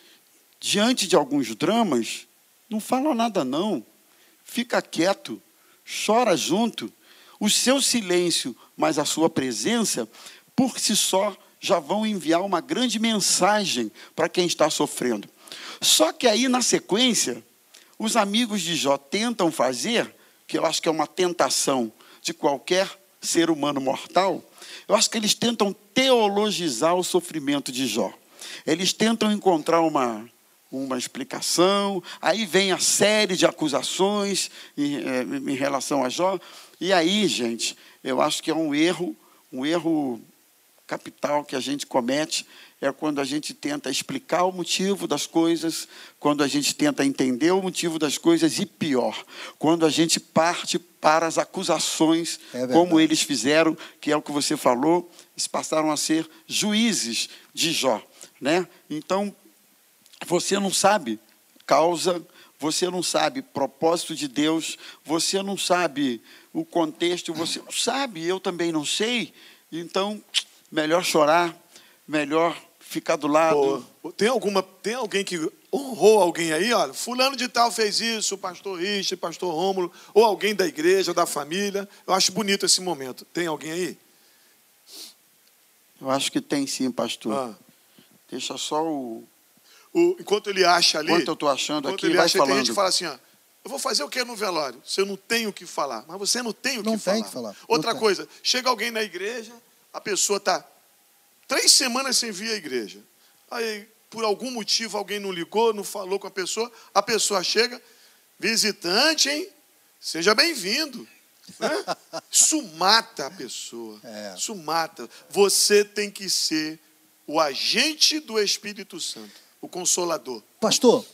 diante de alguns dramas, não fala nada não. Fica quieto, chora junto. O seu silêncio, mas a sua presença, por si só, já vão enviar uma grande mensagem para quem está sofrendo. Só que aí, na sequência, os amigos de Jó tentam fazer, que eu acho que é uma tentação de qualquer ser humano mortal, eu acho que eles tentam teologizar o sofrimento de Jó. Eles tentam encontrar uma, uma explicação, aí vem a série de acusações em, eh, em relação a Jó, e aí, gente, eu acho que é um erro, um erro capital que a gente comete é quando a gente tenta explicar o motivo das coisas, quando a gente tenta entender o motivo das coisas e pior, quando a gente parte para as acusações, É como eles fizeram, que é o que você falou, eles passaram a ser juízes de Jó, né? Então, você não sabe causa, você não sabe propósito de Deus, você não sabe o contexto, você não sabe, eu também não sei. Então, melhor chorar, melhor ficar do lado. Boa. Tem, alguma, tem alguém que honrou alguém aí? Olha, fulano de tal fez isso, o pastor Richard, o pastor Rômulo, ou alguém da igreja, da família. Eu acho bonito esse momento. Tem alguém aí? Eu acho que tem sim, pastor. Ah. Deixa só o. O- enquanto ele acha ali. Enquanto eu estou achando aqui, ele vai acha, tem gente falando. que fala assim: ó, eu vou fazer o que no velório? Se eu não tenho o que falar. Mas você não tem o Não que tem falar. que falar. Outra Não tem. coisa, chega alguém na igreja, a pessoa está três semanas sem vir à igreja. Aí, por algum motivo, alguém não ligou, não falou com a pessoa, a pessoa chega, visitante, hein? Seja bem-vindo. Né? Isso mata a pessoa. É. Isso mata. Você tem que ser o agente do Espírito Santo, o consolador. Pastor,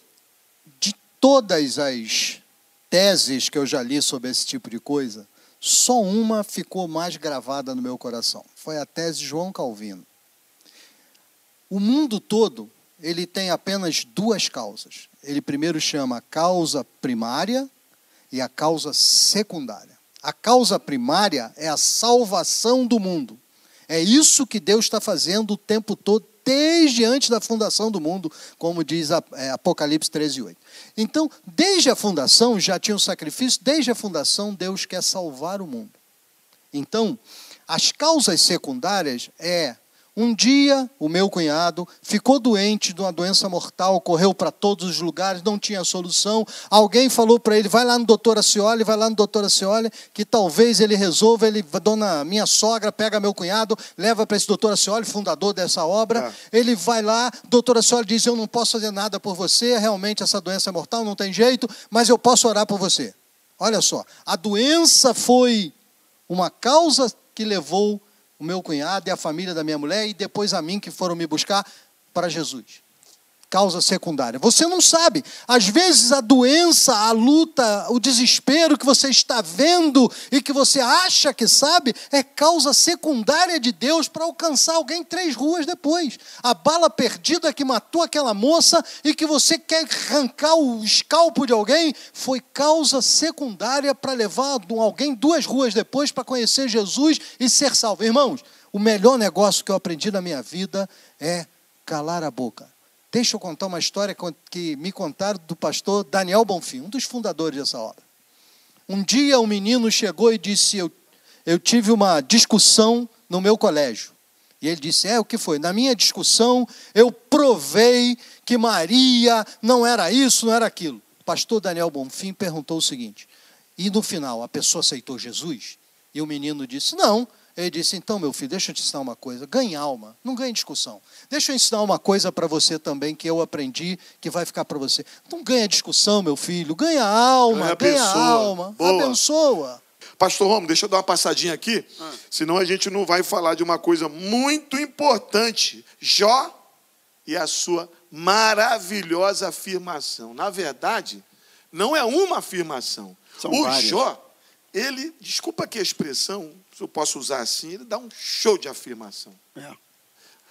de todas as teses que eu já li sobre esse tipo de coisa, só uma ficou mais gravada no meu coração. Foi a tese de João Calvino. O mundo todo, ele tem apenas duas causas. Ele primeiro chama a causa primária e a causa secundária. A causa primária é a salvação do mundo. É isso que Deus está fazendo o tempo todo, desde antes da fundação do mundo, como diz é, Apocalipse 13, 8. Então, desde a fundação, já tinha um sacrifício, desde a fundação, Deus quer salvar o mundo. Então, as causas secundárias é um dia o meu cunhado ficou doente de uma doença mortal, correu para todos os lugares, não tinha solução. Alguém falou para ele: vai lá no doutor Acioli, vai lá no doutor Acioli, que talvez ele resolva. Ele, dona minha sogra, pega meu cunhado, leva para esse doutor Acioli, fundador dessa obra. Ele vai lá, doutor Acioli diz: eu não posso fazer nada por você, realmente essa doença é mortal, não tem jeito, mas eu posso orar por você. Olha só, a doença foi uma causa que levou o meu cunhado e a família da minha mulher e depois a mim que foram me buscar para Jesus. Causa secundária. Você não sabe. Às vezes a doença, a luta, o desespero que você está vendo e que você acha que sabe é causa secundária de Deus para alcançar alguém três ruas depois. A bala perdida que matou aquela moça e que você quer arrancar o escalpo de alguém foi causa secundária para levar alguém duas ruas depois para conhecer Jesus e ser salvo. Irmãos, o melhor negócio que eu aprendi na minha vida é calar a boca. Deixa eu contar uma história que me contaram do pastor Daniel Bonfim, um dos fundadores dessa obra. Um dia um menino chegou e disse: Eu, eu tive uma discussão no meu colégio. E ele disse: É, o que foi? Na minha discussão, eu provei que Maria não era isso, não era aquilo. O pastor Daniel Bonfim perguntou o seguinte: E no final, a pessoa aceitou Jesus? E o menino disse: Não. Ele disse: Então, meu filho, deixa eu te ensinar uma coisa. Ganhe alma, não ganhe discussão. Deixa eu ensinar uma coisa para você também que eu aprendi que vai ficar para você. Não ganha discussão, meu filho. Ganha alma, Ganha ganha, alma. Boa. Abençoa. Pastor Romo, deixa eu dar uma passadinha aqui, senão a gente não vai falar de uma coisa muito importante. Jó e a sua maravilhosa afirmação. Na verdade, não é uma afirmação. São o várias. Jó ele, desculpa aqui a expressão, se eu posso usar assim, ele dá um show de afirmação. É.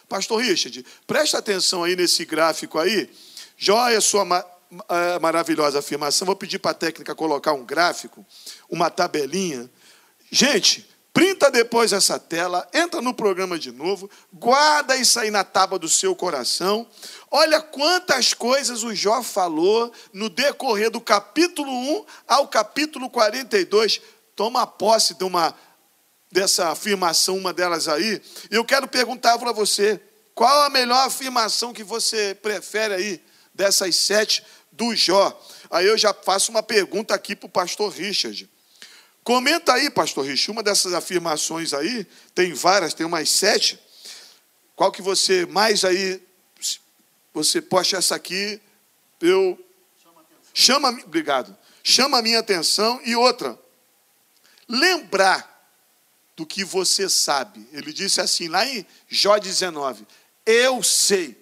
Pastor Richard, presta atenção aí nesse gráfico aí. Joia sua ma uh, maravilhosa afirmação. Vou pedir para a técnica colocar um gráfico, uma tabelinha. Gente, printa depois essa tela, entra no programa de novo, guarda isso aí na tábua do seu coração. Olha quantas coisas o Jó falou no decorrer do capítulo 1 ao capítulo 42. Toma posse de uma dessa afirmação, uma delas aí. E eu quero perguntar para você, qual a melhor afirmação que você prefere aí dessas sete do Jó? Aí eu já faço uma pergunta aqui para o pastor Richard. Comenta aí, pastor Richard, uma dessas afirmações aí, tem várias, tem umas sete. Qual que você mais aí, você posta essa aqui, eu... Chama, obrigado. Chama a minha atenção. E outra, lembrar do que você sabe. Ele disse assim, lá em Jó 19: Eu sei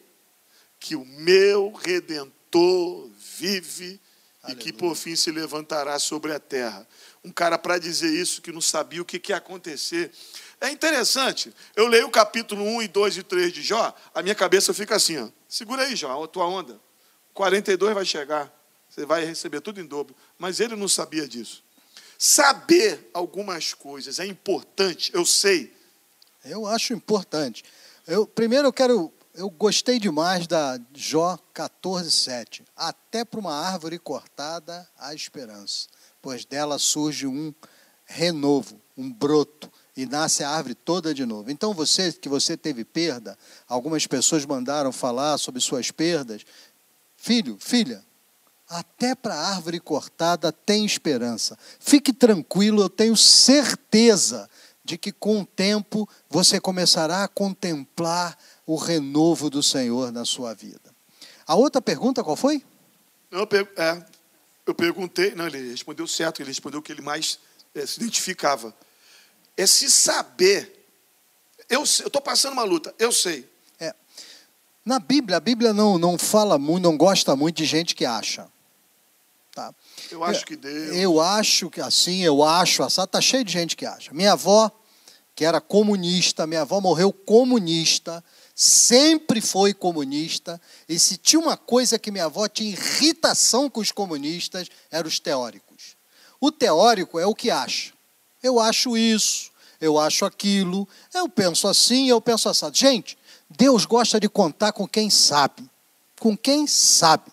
que o meu redentor vive Aleluia. e que por fim se levantará sobre a terra. Um cara para dizer isso que não sabia o que, que ia acontecer. É interessante. Eu leio o capítulo 1 e 2 e 3 de Jó, a minha cabeça fica assim, ó. Segura aí, Jó, a tua onda. 42 vai chegar. Você vai receber tudo em dobro. Mas ele não sabia disso. Saber algumas coisas é importante, eu sei. Eu acho importante. Eu, primeiro eu quero. Eu gostei demais da Jó 14,7. Até para uma árvore cortada há esperança, pois dela surge um renovo, um broto, e nasce a árvore toda de novo. Então você que você teve perda, algumas pessoas mandaram falar sobre suas perdas. Filho, filha, até para a árvore cortada tem esperança. Fique tranquilo, eu tenho certeza de que com o tempo você começará a contemplar o renovo do Senhor na sua vida. A outra pergunta qual foi? Não, é, eu perguntei, não, ele respondeu certo, ele respondeu o que ele mais é, se identificava. É se saber. Eu estou passando uma luta, eu sei. É. Na Bíblia, a Bíblia não, não fala muito, não gosta muito de gente que acha. Tá? Eu acho que Deus. Eu acho que assim, eu acho, assado, tá cheio de gente que acha. Minha avó, que era comunista, minha avó morreu comunista, sempre foi comunista, e se tinha uma coisa que minha avó tinha irritação com os comunistas, eram os teóricos. O teórico é o que acha. Eu acho isso, eu acho aquilo, eu penso assim, eu penso assim. Gente, Deus gosta de contar com quem sabe. Com quem sabe.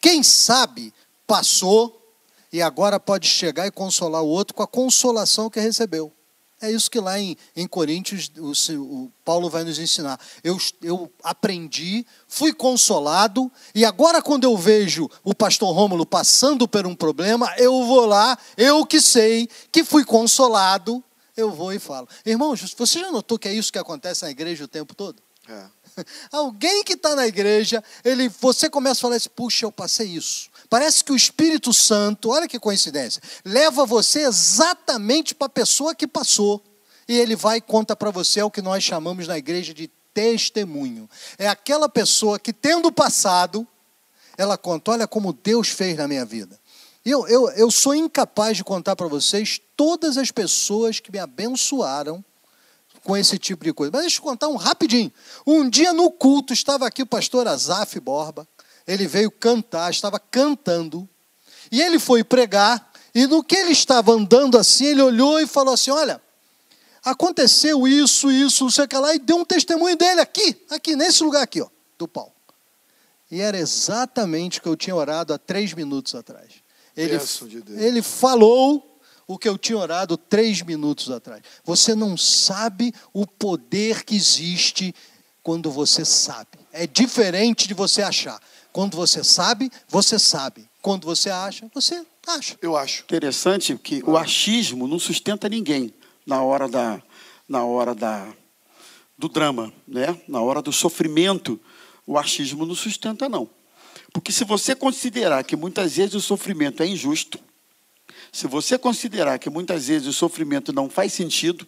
Quem sabe passou e agora pode chegar e consolar o outro com a consolação que recebeu. É isso que lá em, em Coríntios o, o, Paulo vai nos ensinar. Eu, eu aprendi, fui consolado, e agora, quando eu vejo o pastor Rômulo passando por um problema, eu vou lá, eu que sei, que fui consolado, eu vou e falo. Irmãos, você já notou que é isso que acontece na igreja o tempo todo? É. Alguém que está na igreja, ele, você começa a falar assim: puxa, eu passei isso. Parece que o Espírito Santo, olha que coincidência, leva você exatamente para a pessoa que passou. E ele vai e conta para você é o que nós chamamos na igreja de testemunho. É aquela pessoa que, tendo passado, ela conta: olha como Deus fez na minha vida. Eu, eu, eu sou incapaz de contar para vocês todas as pessoas que me abençoaram com esse tipo de coisa. Mas deixa eu contar um rapidinho. Um dia no culto estava aqui o pastor Azaf Borba. Ele veio cantar, estava cantando. E ele foi pregar. E no que ele estava andando assim, ele olhou e falou assim: Olha, aconteceu isso, isso, não sei o que lá. E deu um testemunho dele aqui, aqui, nesse lugar aqui, ó, do pau. E era exatamente o que eu tinha orado há três minutos atrás. Ele, de ele falou o que eu tinha orado três minutos atrás. Você não sabe o poder que existe quando você sabe. É diferente de você achar. Quando você sabe, você sabe. Quando você acha, você acha. Eu acho. Interessante que o achismo não sustenta ninguém na hora da, na hora da, do drama, né? na hora do sofrimento. O achismo não sustenta, não. Porque se você considerar que muitas vezes o sofrimento é injusto, se você considerar que muitas vezes o sofrimento não faz sentido,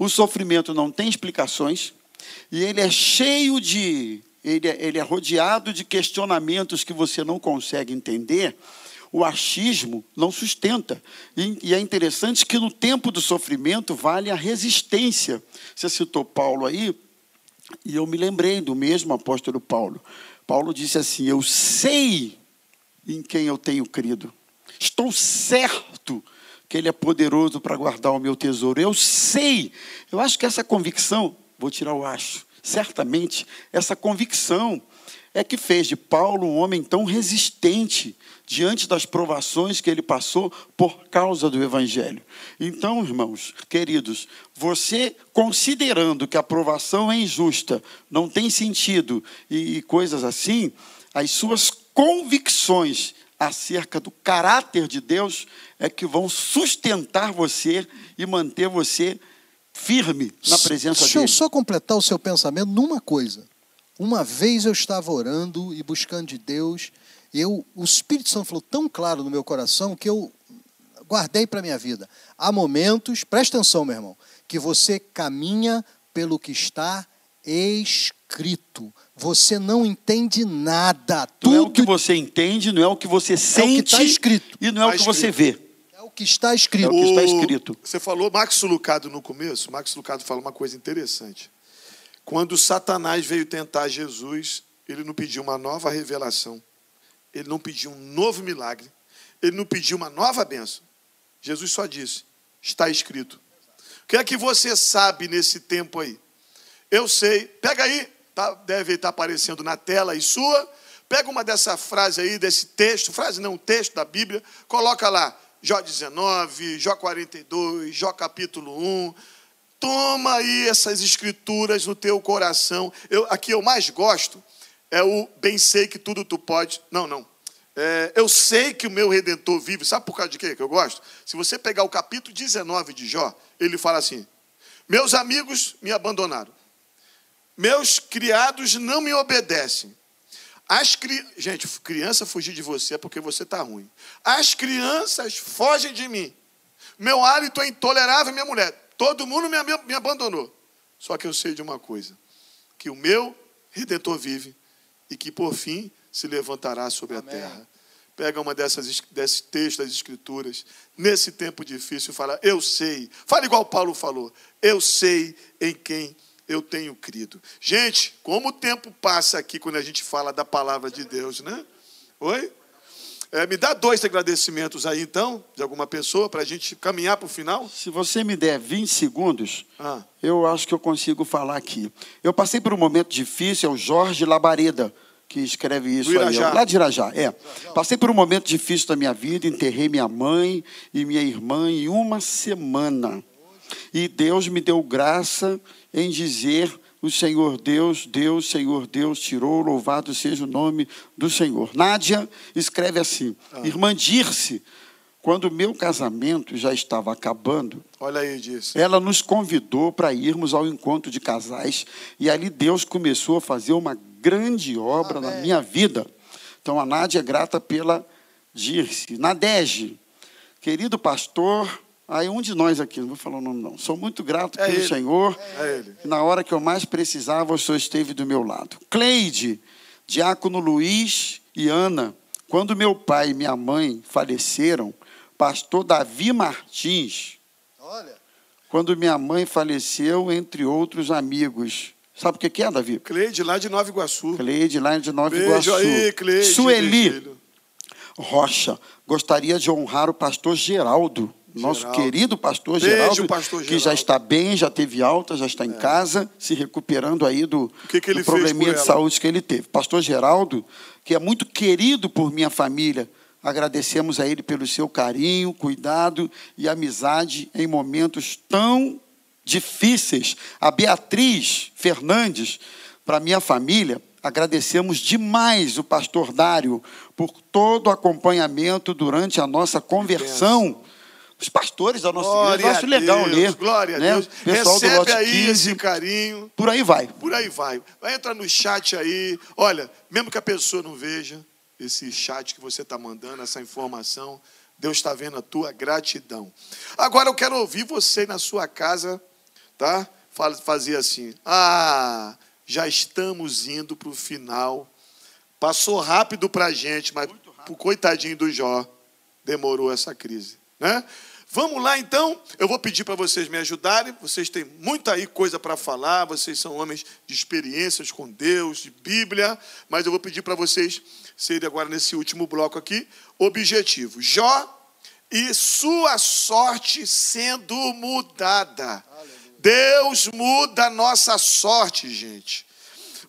o sofrimento não tem explicações, e ele é cheio de. Ele é, ele é rodeado de questionamentos que você não consegue entender. o achismo não sustenta. E, e é interessante que no tempo do sofrimento vale a resistência. Você citou Paulo aí, e eu me lembrei do mesmo apóstolo Paulo. Paulo disse assim: Eu sei em quem eu tenho crido. Estou certo que Ele é poderoso para guardar o meu tesouro. Eu sei. Eu acho que essa convicção, vou tirar o acho, certamente, essa convicção é que fez de Paulo um homem tão resistente diante das provações que ele passou por causa do Evangelho. Então, irmãos, queridos, você considerando que a provação é injusta, não tem sentido e, coisas assim, as suas convicções acerca do caráter de Deus é que vão sustentar você e manter você firme na presença Deixa dele. eu só completar o seu pensamento numa coisa. Uma vez eu estava orando e buscando de Deus, e eu, o Espírito Santo falou tão claro no meu coração que eu guardei para a minha vida. Há momentos, presta atenção, meu irmão, que você caminha pelo que está escrito. Você não entende nada. Não é o Tudo que você entende, não é o que você sente tá escrito. e não é o Tá que você vê. O que está escrito. É o que está escrito. Você falou Max Lucado no começo. Max Lucado fala uma coisa interessante. Quando Satanás veio tentar Jesus, ele não pediu uma nova revelação. Ele não pediu um novo milagre. Ele não pediu uma nova bênção. Jesus só disse: está escrito. O que é que você sabe nesse tempo aí? Eu sei. Pega aí, tá, deve estar aparecendo na tela aí sua. Pega uma dessa frase aí, desse texto, frase não, texto da Bíblia, coloca lá, Jó 19, Jó 42, Jó capítulo 1. Toma aí essas escrituras no teu coração. Eu, aqui eu mais gosto é o bem sei que tudo tu pode. Não, não. É, eu sei que o meu redentor vive. Sabe por causa de quê que eu gosto? Se você pegar o capítulo 19 de Jó, ele fala assim: Meus amigos me abandonaram. Meus criados não me obedecem. As cri... Gente, criança fugir de você é porque você está ruim. As crianças fogem de mim. Meu hálito é intolerável, minha mulher. Todo mundo me, me abandonou. Só que eu sei de uma coisa: que o meu redentor vive e que por fim se levantará sobre Amém. a terra. Pega uma dessas desses textos das escrituras, nesse tempo difícil, e fala: Eu sei. Fala igual Paulo falou: Eu sei em quem eu tenho crido. Gente, como o tempo passa aqui quando a gente fala da palavra de Deus, né? Oi? É, me dá dois agradecimentos aí, então, de alguma pessoa, para a gente caminhar para o final. Se você me der 20 segundos, Ah. eu acho que eu consigo falar aqui. Eu passei por um momento difícil, é o Jorge Labareda que escreve isso aí, lá de Irajá. É. Passei por um momento difícil da minha vida, enterrei minha mãe e minha irmã em uma semana. E Deus me deu graça em dizer: o Senhor Deus, Deus, Senhor Deus, tirou, louvado seja o nome do Senhor. Nádia escreve assim: Irmã Dirce, quando o meu casamento já estava acabando, Olha aí, disse. ela nos convidou para irmos ao encontro de casais e ali Deus começou a fazer uma grande obra na Amém. minha vida. Então a Nádia é grata pela Dirce. Nadege, querido pastor, aí um de nós aqui, não vou falar o nome não, sou muito grato É pelo ele. Senhor. É ele. Na hora que eu mais precisava, o Senhor esteve do meu lado. Cleide, diácono Luiz e Ana, quando meu pai e minha mãe faleceram, pastor Davi Martins, Olha, quando minha mãe faleceu, entre outros amigos. Sabe o que é, Davi? Cleide, lá de Nova Iguaçu. Cleide, lá de Nova Beijo Iguaçu. aí, Cleide. Sueli. Rocha, gostaria de honrar o pastor Geraldo, nosso Geraldo. querido pastor Beijo, Geraldo, pastor que já Geraldo. É. está bem, já teve alta, já está em casa, se recuperando aí do, que que do probleminha de saúde que ele teve. Pastor Geraldo, que é muito querido por minha família, agradecemos a ele pelo seu carinho, cuidado e amizade em momentos tão difíceis. A Beatriz Fernandes, para minha família, agradecemos demais o pastor Dário por todo o acompanhamento durante a nossa conversão. Os pastores da nossa igreja, eu acho legal Deus, ler. Glória né? a Deus. Pessoal Recebe aí 15, esse carinho. por aí vai. Por aí vai. Vai entrar no chat aí. Olha, mesmo que a pessoa não veja esse chat que você está mandando, essa informação, Deus está vendo a tua gratidão. Agora eu quero ouvir você na sua casa, tá? Fazer assim. Ah, já estamos indo para o final. Passou rápido para a gente, mas pro coitadinho do Jó, demorou essa crise, né? Vamos lá então, eu vou pedir para vocês me ajudarem. Vocês têm muita aí coisa para falar, vocês são homens de experiências com Deus, de Bíblia, mas eu vou pedir para vocês serem agora nesse último bloco aqui, objetivo. Jó e sua sorte sendo mudada. Deus muda a nossa sorte, gente.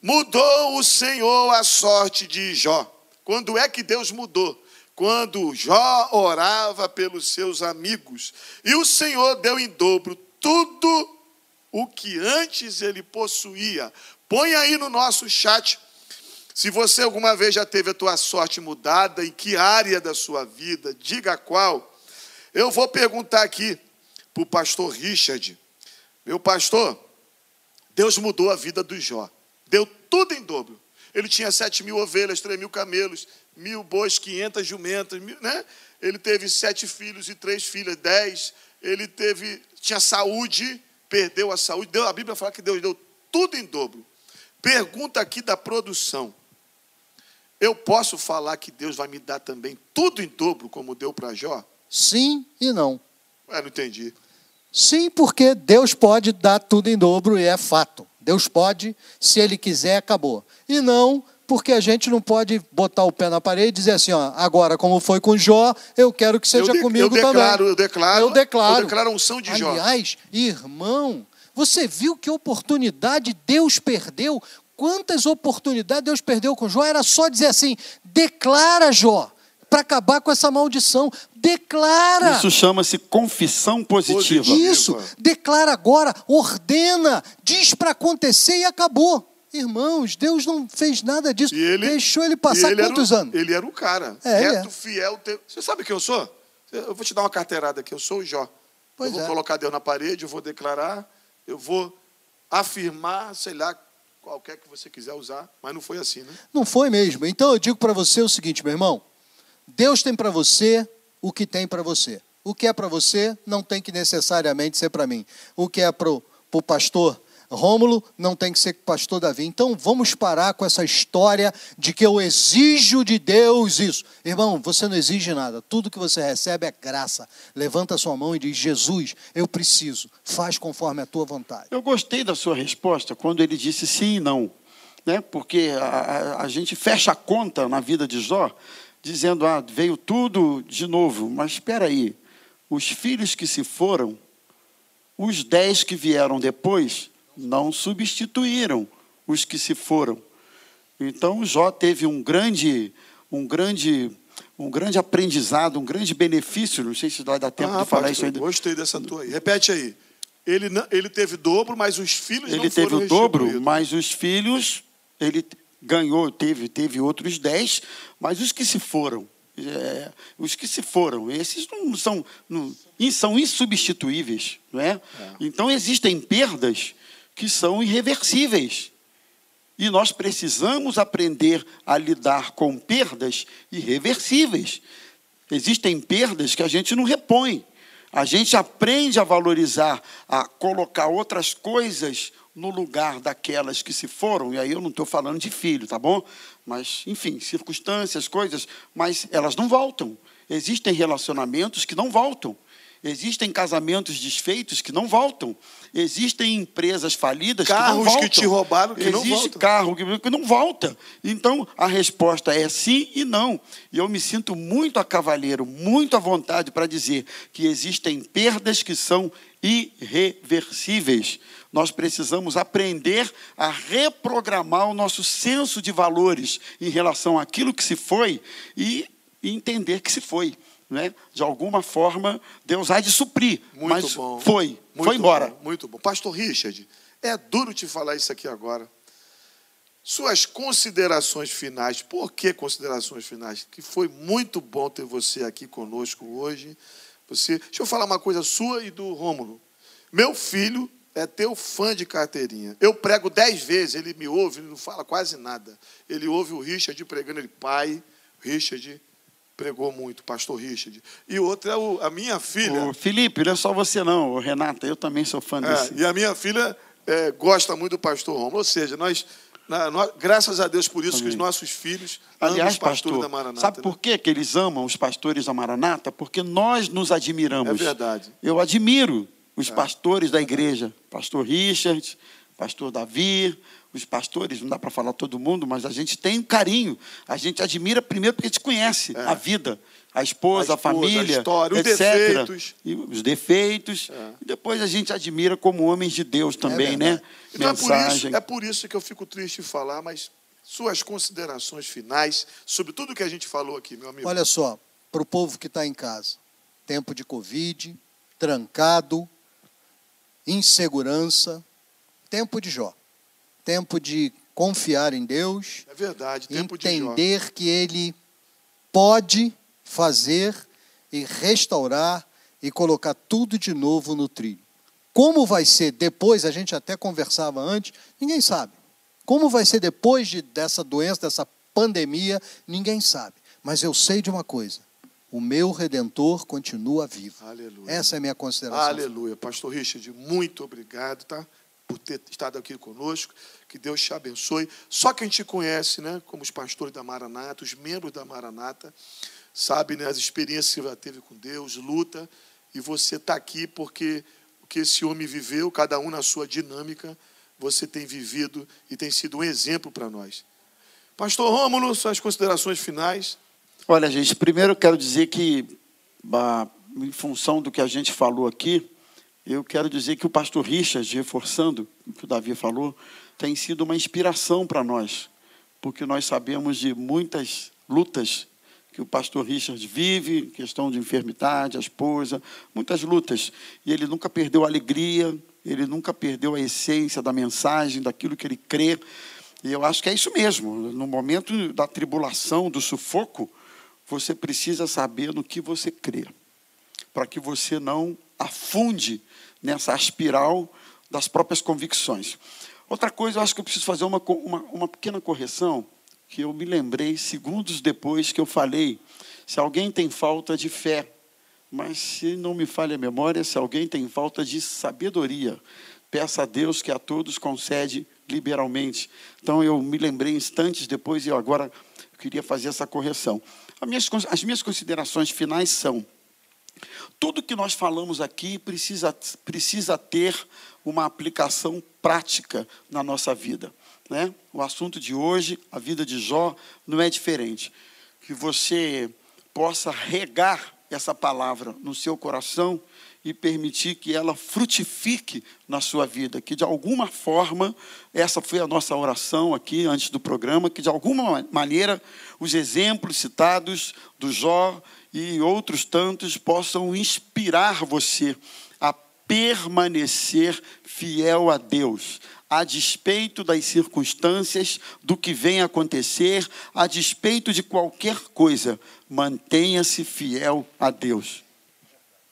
Mudou o Senhor a sorte de Jó. Quando é que Deus mudou? Quando Jó orava pelos seus amigos, e o Senhor deu em dobro tudo o que antes ele possuía. Põe aí no nosso chat se você alguma vez já teve a tua sorte mudada, em que área da sua vida, diga qual. Eu vou perguntar aqui para o pastor Richard. Meu pastor, Deus mudou a vida do Jó. Deu tudo em dobro. Ele tinha sete mil ovelhas, três mil camelos, mil bois, quinhentas jumentas, mil, né? Ele teve sete filhos e três filhas, dez. Ele teve, tinha saúde, perdeu a saúde. Deu, a Bíblia fala que Deus deu tudo em dobro. Pergunta aqui da produção. Eu posso falar que Deus vai me dar também tudo em dobro, como deu para Jó? Sim e não. Ué, não entendi. Sim, porque Deus pode dar tudo em dobro e é fato. Deus pode, se Ele quiser, acabou. E não, porque a gente não pode botar o pé na parede e dizer assim, ó, agora como foi com Jó, eu quero que seja eu de, comigo eu declaro, também. Eu declaro, eu declaro. Eu declaro a unção de Jó. Aliás, irmão, você viu que oportunidade Deus perdeu? Quantas oportunidades Deus perdeu com Jó? Era só dizer assim, declara Jó para acabar com essa maldição. Declara. Isso chama-se confissão positiva. Isso. Declara agora, ordena, diz para acontecer e acabou. Irmãos, Deus não fez nada disso. Ele, Deixou ele passar ele quantos o, anos? Ele era o cara. É, reto, é. fiel. Você sabe quem eu sou? Eu vou te dar uma carteirada aqui. Eu sou o Jó. Pois eu vou é. colocar Deus na parede, eu vou declarar, eu vou afirmar, sei lá, qualquer que você quiser usar, mas não foi assim, né? Não foi mesmo. Então eu digo para você o seguinte, meu irmão: Deus tem para você o que tem para você. O que é para você não tem que necessariamente ser para mim. O que é para o pastor Rômulo não tem que ser pastor Davi. Então vamos parar com essa história de que eu exijo de Deus isso. Irmão, você não exige nada. Tudo que você recebe é graça. Levanta a sua mão e diz: Jesus, eu preciso. Faz conforme a tua vontade. Eu gostei da sua resposta quando ele disse sim e não. Né? Porque a, a, a gente fecha a conta na vida de Jó dizendo: ah, veio tudo de novo. Mas espera aí, os filhos que se foram, os dez que vieram depois, não substituíram os que se foram. Então Jó teve um grande, um grande, um grande aprendizado, um grande benefício. Não sei se vai dar tempo ah, de falar isso ainda. Gostei dessa tua aí. Repete aí. Ele, ele teve dobro, mas os filhos ele não foram Ele teve o dobro, mas os filhos ele ganhou, teve, teve outros dez, mas os que se foram, é, os que se foram, esses não são, não, são insubstituíveis, não é? é? Então existem perdas que são irreversíveis. E nós precisamos aprender a lidar com perdas irreversíveis. Existem perdas que a gente não repõe. A gente aprende a valorizar, a colocar outras coisas no lugar daquelas que se foram, e aí eu não estou falando de filho, tá bom? Mas, enfim, circunstâncias, coisas, mas elas não voltam. Existem relacionamentos que não voltam. Existem casamentos desfeitos que não voltam. Existem empresas falidas Carros que não voltam. que te roubaram que Existe não voltam. carro que não volta. Então, a resposta é sim e não. E eu me sinto muito a cavaleiro, muito à vontade para dizer que existem perdas que são irreversíveis. Nós precisamos aprender a reprogramar o nosso senso de valores em relação àquilo que se foi e entender que se foi né? de alguma forma, Deus há de suprir. Muito mas bom. foi, muito foi embora. Bom, muito bom. Pastor Richard, é duro te falar isso aqui agora. Suas considerações finais, por que considerações finais? Que foi muito bom ter você aqui conosco hoje. Você, deixa eu falar uma coisa sua e do Rômulo. Meu filho é teu fã de carteirinha. Eu prego dez vezes, ele me ouve, ele não fala quase nada. Ele ouve o Richard pregando, ele, pai, Richard, pregou muito, pastor Richard. E outra é o, a minha filha. O Felipe, não é só você não, o Renata, eu também sou fã é, desse. E a minha filha é, gosta muito do pastor Romulo. Ou seja, nós Na- no- graças a Deus por isso que os nossos filhos amam Aliás, os pastores pastor, da Maranata. sabe né? por que, que eles amam os pastores da Maranata? Porque nós nos admiramos. É verdade. Eu admiro os pastores da igreja, pastor Richard, pastor Davi, os pastores, não dá para falar todo mundo, mas a gente tem um carinho. A gente admira primeiro porque a gente conhece a vida, a esposa, A a, esposa, família, a história, os etc. defeitos. E os defeitos. E depois a gente admira como homens de Deus também, né? Então é por, Mensagem. isso, é por isso que eu fico triste de falar, mas suas considerações finais sobre tudo que a gente falou aqui, meu amigo. Olha só, para o povo que está em casa, tempo de Covid, trancado, insegurança, tempo de Jó, tempo de confiar em Deus, é verdade, tempo de entender que Ele pode fazer e restaurar e colocar tudo de novo no trilho. Como vai ser depois, a gente até conversava antes, ninguém sabe. Como vai ser depois de, dessa doença, dessa pandemia, ninguém sabe. Mas eu sei de uma coisa: o meu redentor continua vivo. Aleluia. Essa é a minha consideração. Aleluia. Pastor Richard, muito obrigado, tá? Por ter estado aqui conosco. Que Deus te abençoe. Só quem te conhece, né? Como os pastores da Maranata, os membros da Maranata, sabe, né? As experiências que já teve com Deus, luta. E você está aqui porque o que esse homem viveu, cada um na sua dinâmica, você tem vivido e tem sido um exemplo para nós. Pastor Rômulo, suas considerações finais. Olha, gente, primeiro quero dizer que, ah, em função do que a gente falou aqui, eu quero dizer que o pastor Richard, reforçando o que o Davi falou, tem sido uma inspiração para nós, porque nós sabemos de muitas lutas que o pastor Richard vive, questão de enfermidade, a esposa, muitas lutas. E ele nunca perdeu a alegria, ele nunca perdeu a essência da mensagem, daquilo que ele crê. E eu acho que é isso mesmo. No momento da tribulação, do sufoco, você precisa saber no que você crê, para que você não afunde nessa espiral das próprias convicções. Outra coisa, eu acho que eu preciso fazer uma, uma, uma pequena correção, que eu me lembrei segundos depois que eu falei. Se alguém tem falta de fé, mas se não me falha a memória, se alguém tem falta de sabedoria, peça a Deus que a todos concede liberalmente. Então eu me lembrei instantes depois e eu agora queria fazer essa correção. As minhas, as minhas considerações finais são: tudo que nós falamos aqui precisa, precisa ter uma aplicação prática na nossa vida. Né? O assunto de hoje, a vida de Jó, não é diferente. Que você possa regar essa palavra no seu coração e permitir que ela frutifique na sua vida, que de alguma forma, essa foi a nossa oração aqui antes do programa, que de alguma maneira os exemplos citados do Jó e outros tantos possam inspirar você a permanecer fiel a Deus, a despeito das circunstâncias, do que vem acontecer, a despeito de qualquer coisa, mantenha-se fiel a Deus.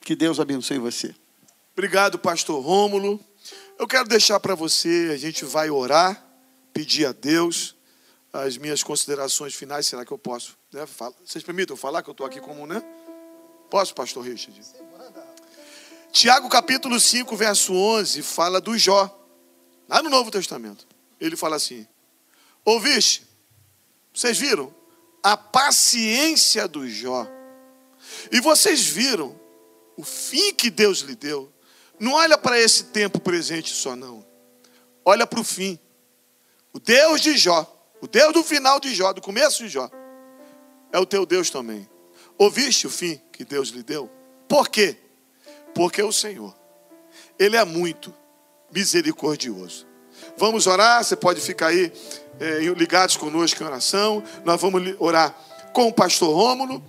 Que Deus abençoe você. Obrigado, pastor Rômulo. Eu quero deixar para você, a gente vai orar, pedir a Deus as minhas considerações finais. Será que eu posso? Né? Vocês permitem eu falar que eu estou aqui como, né? Posso, pastor Richard? Tiago capítulo 5, verso 11, fala do Jó. Lá no Novo Testamento. Ele fala assim: Ouviste? Vocês viram? A paciência do Jó. E vocês viram o fim que Deus lhe deu. Não olha para esse tempo presente só, não. Olha para o fim. O Deus de Jó, o Deus do final de Jó, do começo de Jó, é o teu Deus também. Ouviste o fim que Deus lhe deu? Por quê? Porque o Senhor, Ele é muito misericordioso. Vamos orar, você pode ficar aí é, ligados conosco em oração. Nós vamos orar com o pastor Rômulo.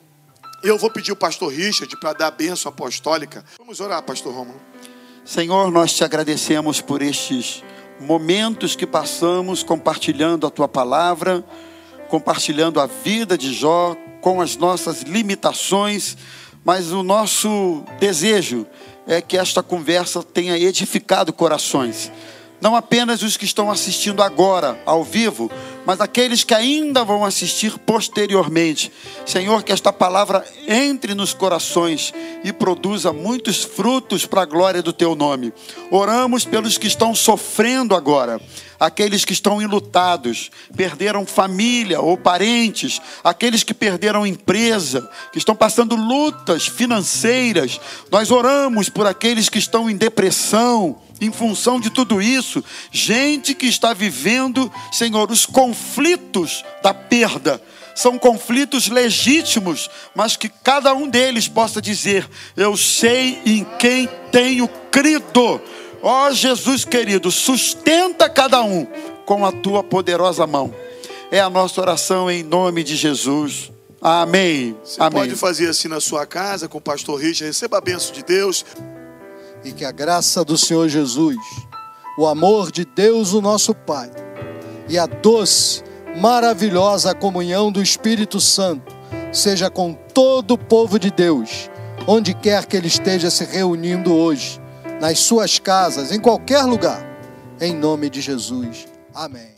E eu vou pedir o pastor Richard para dar a bênção apostólica. Vamos orar, pastor Rômulo. Senhor, nós te agradecemos por estes momentos que passamos compartilhando a tua palavra, compartilhando a vida de Jó com as nossas limitações, mas o nosso desejo é que esta conversa tenha edificado corações. Não apenas os que estão assistindo agora, ao vivo, mas aqueles que ainda vão assistir posteriormente. Senhor, que esta palavra entre nos corações e produza muitos frutos para a glória do teu nome. Oramos pelos que estão sofrendo agora aqueles que estão enlutados, perderam família ou parentes, aqueles que perderam empresa, que estão passando lutas financeiras. Nós oramos por aqueles que estão em depressão, em função de tudo isso, gente que está vivendo, Senhor, os conflitos da perda. São conflitos legítimos, mas que cada um deles possa dizer: Eu sei em quem tenho crido. Ó oh, Jesus querido, sustenta cada um com a tua poderosa mão. É a nossa oração em nome de Jesus. Amém. Você Amém. pode fazer assim na sua casa com o pastor Richard. Receba a bênção de Deus e que a graça do Senhor Jesus, o amor de Deus, o nosso Pai, e a doce, maravilhosa comunhão do Espírito Santo seja com todo o povo de Deus, onde quer que ele esteja se reunindo hoje, nas suas casas, em qualquer lugar, em nome de Jesus. Amém.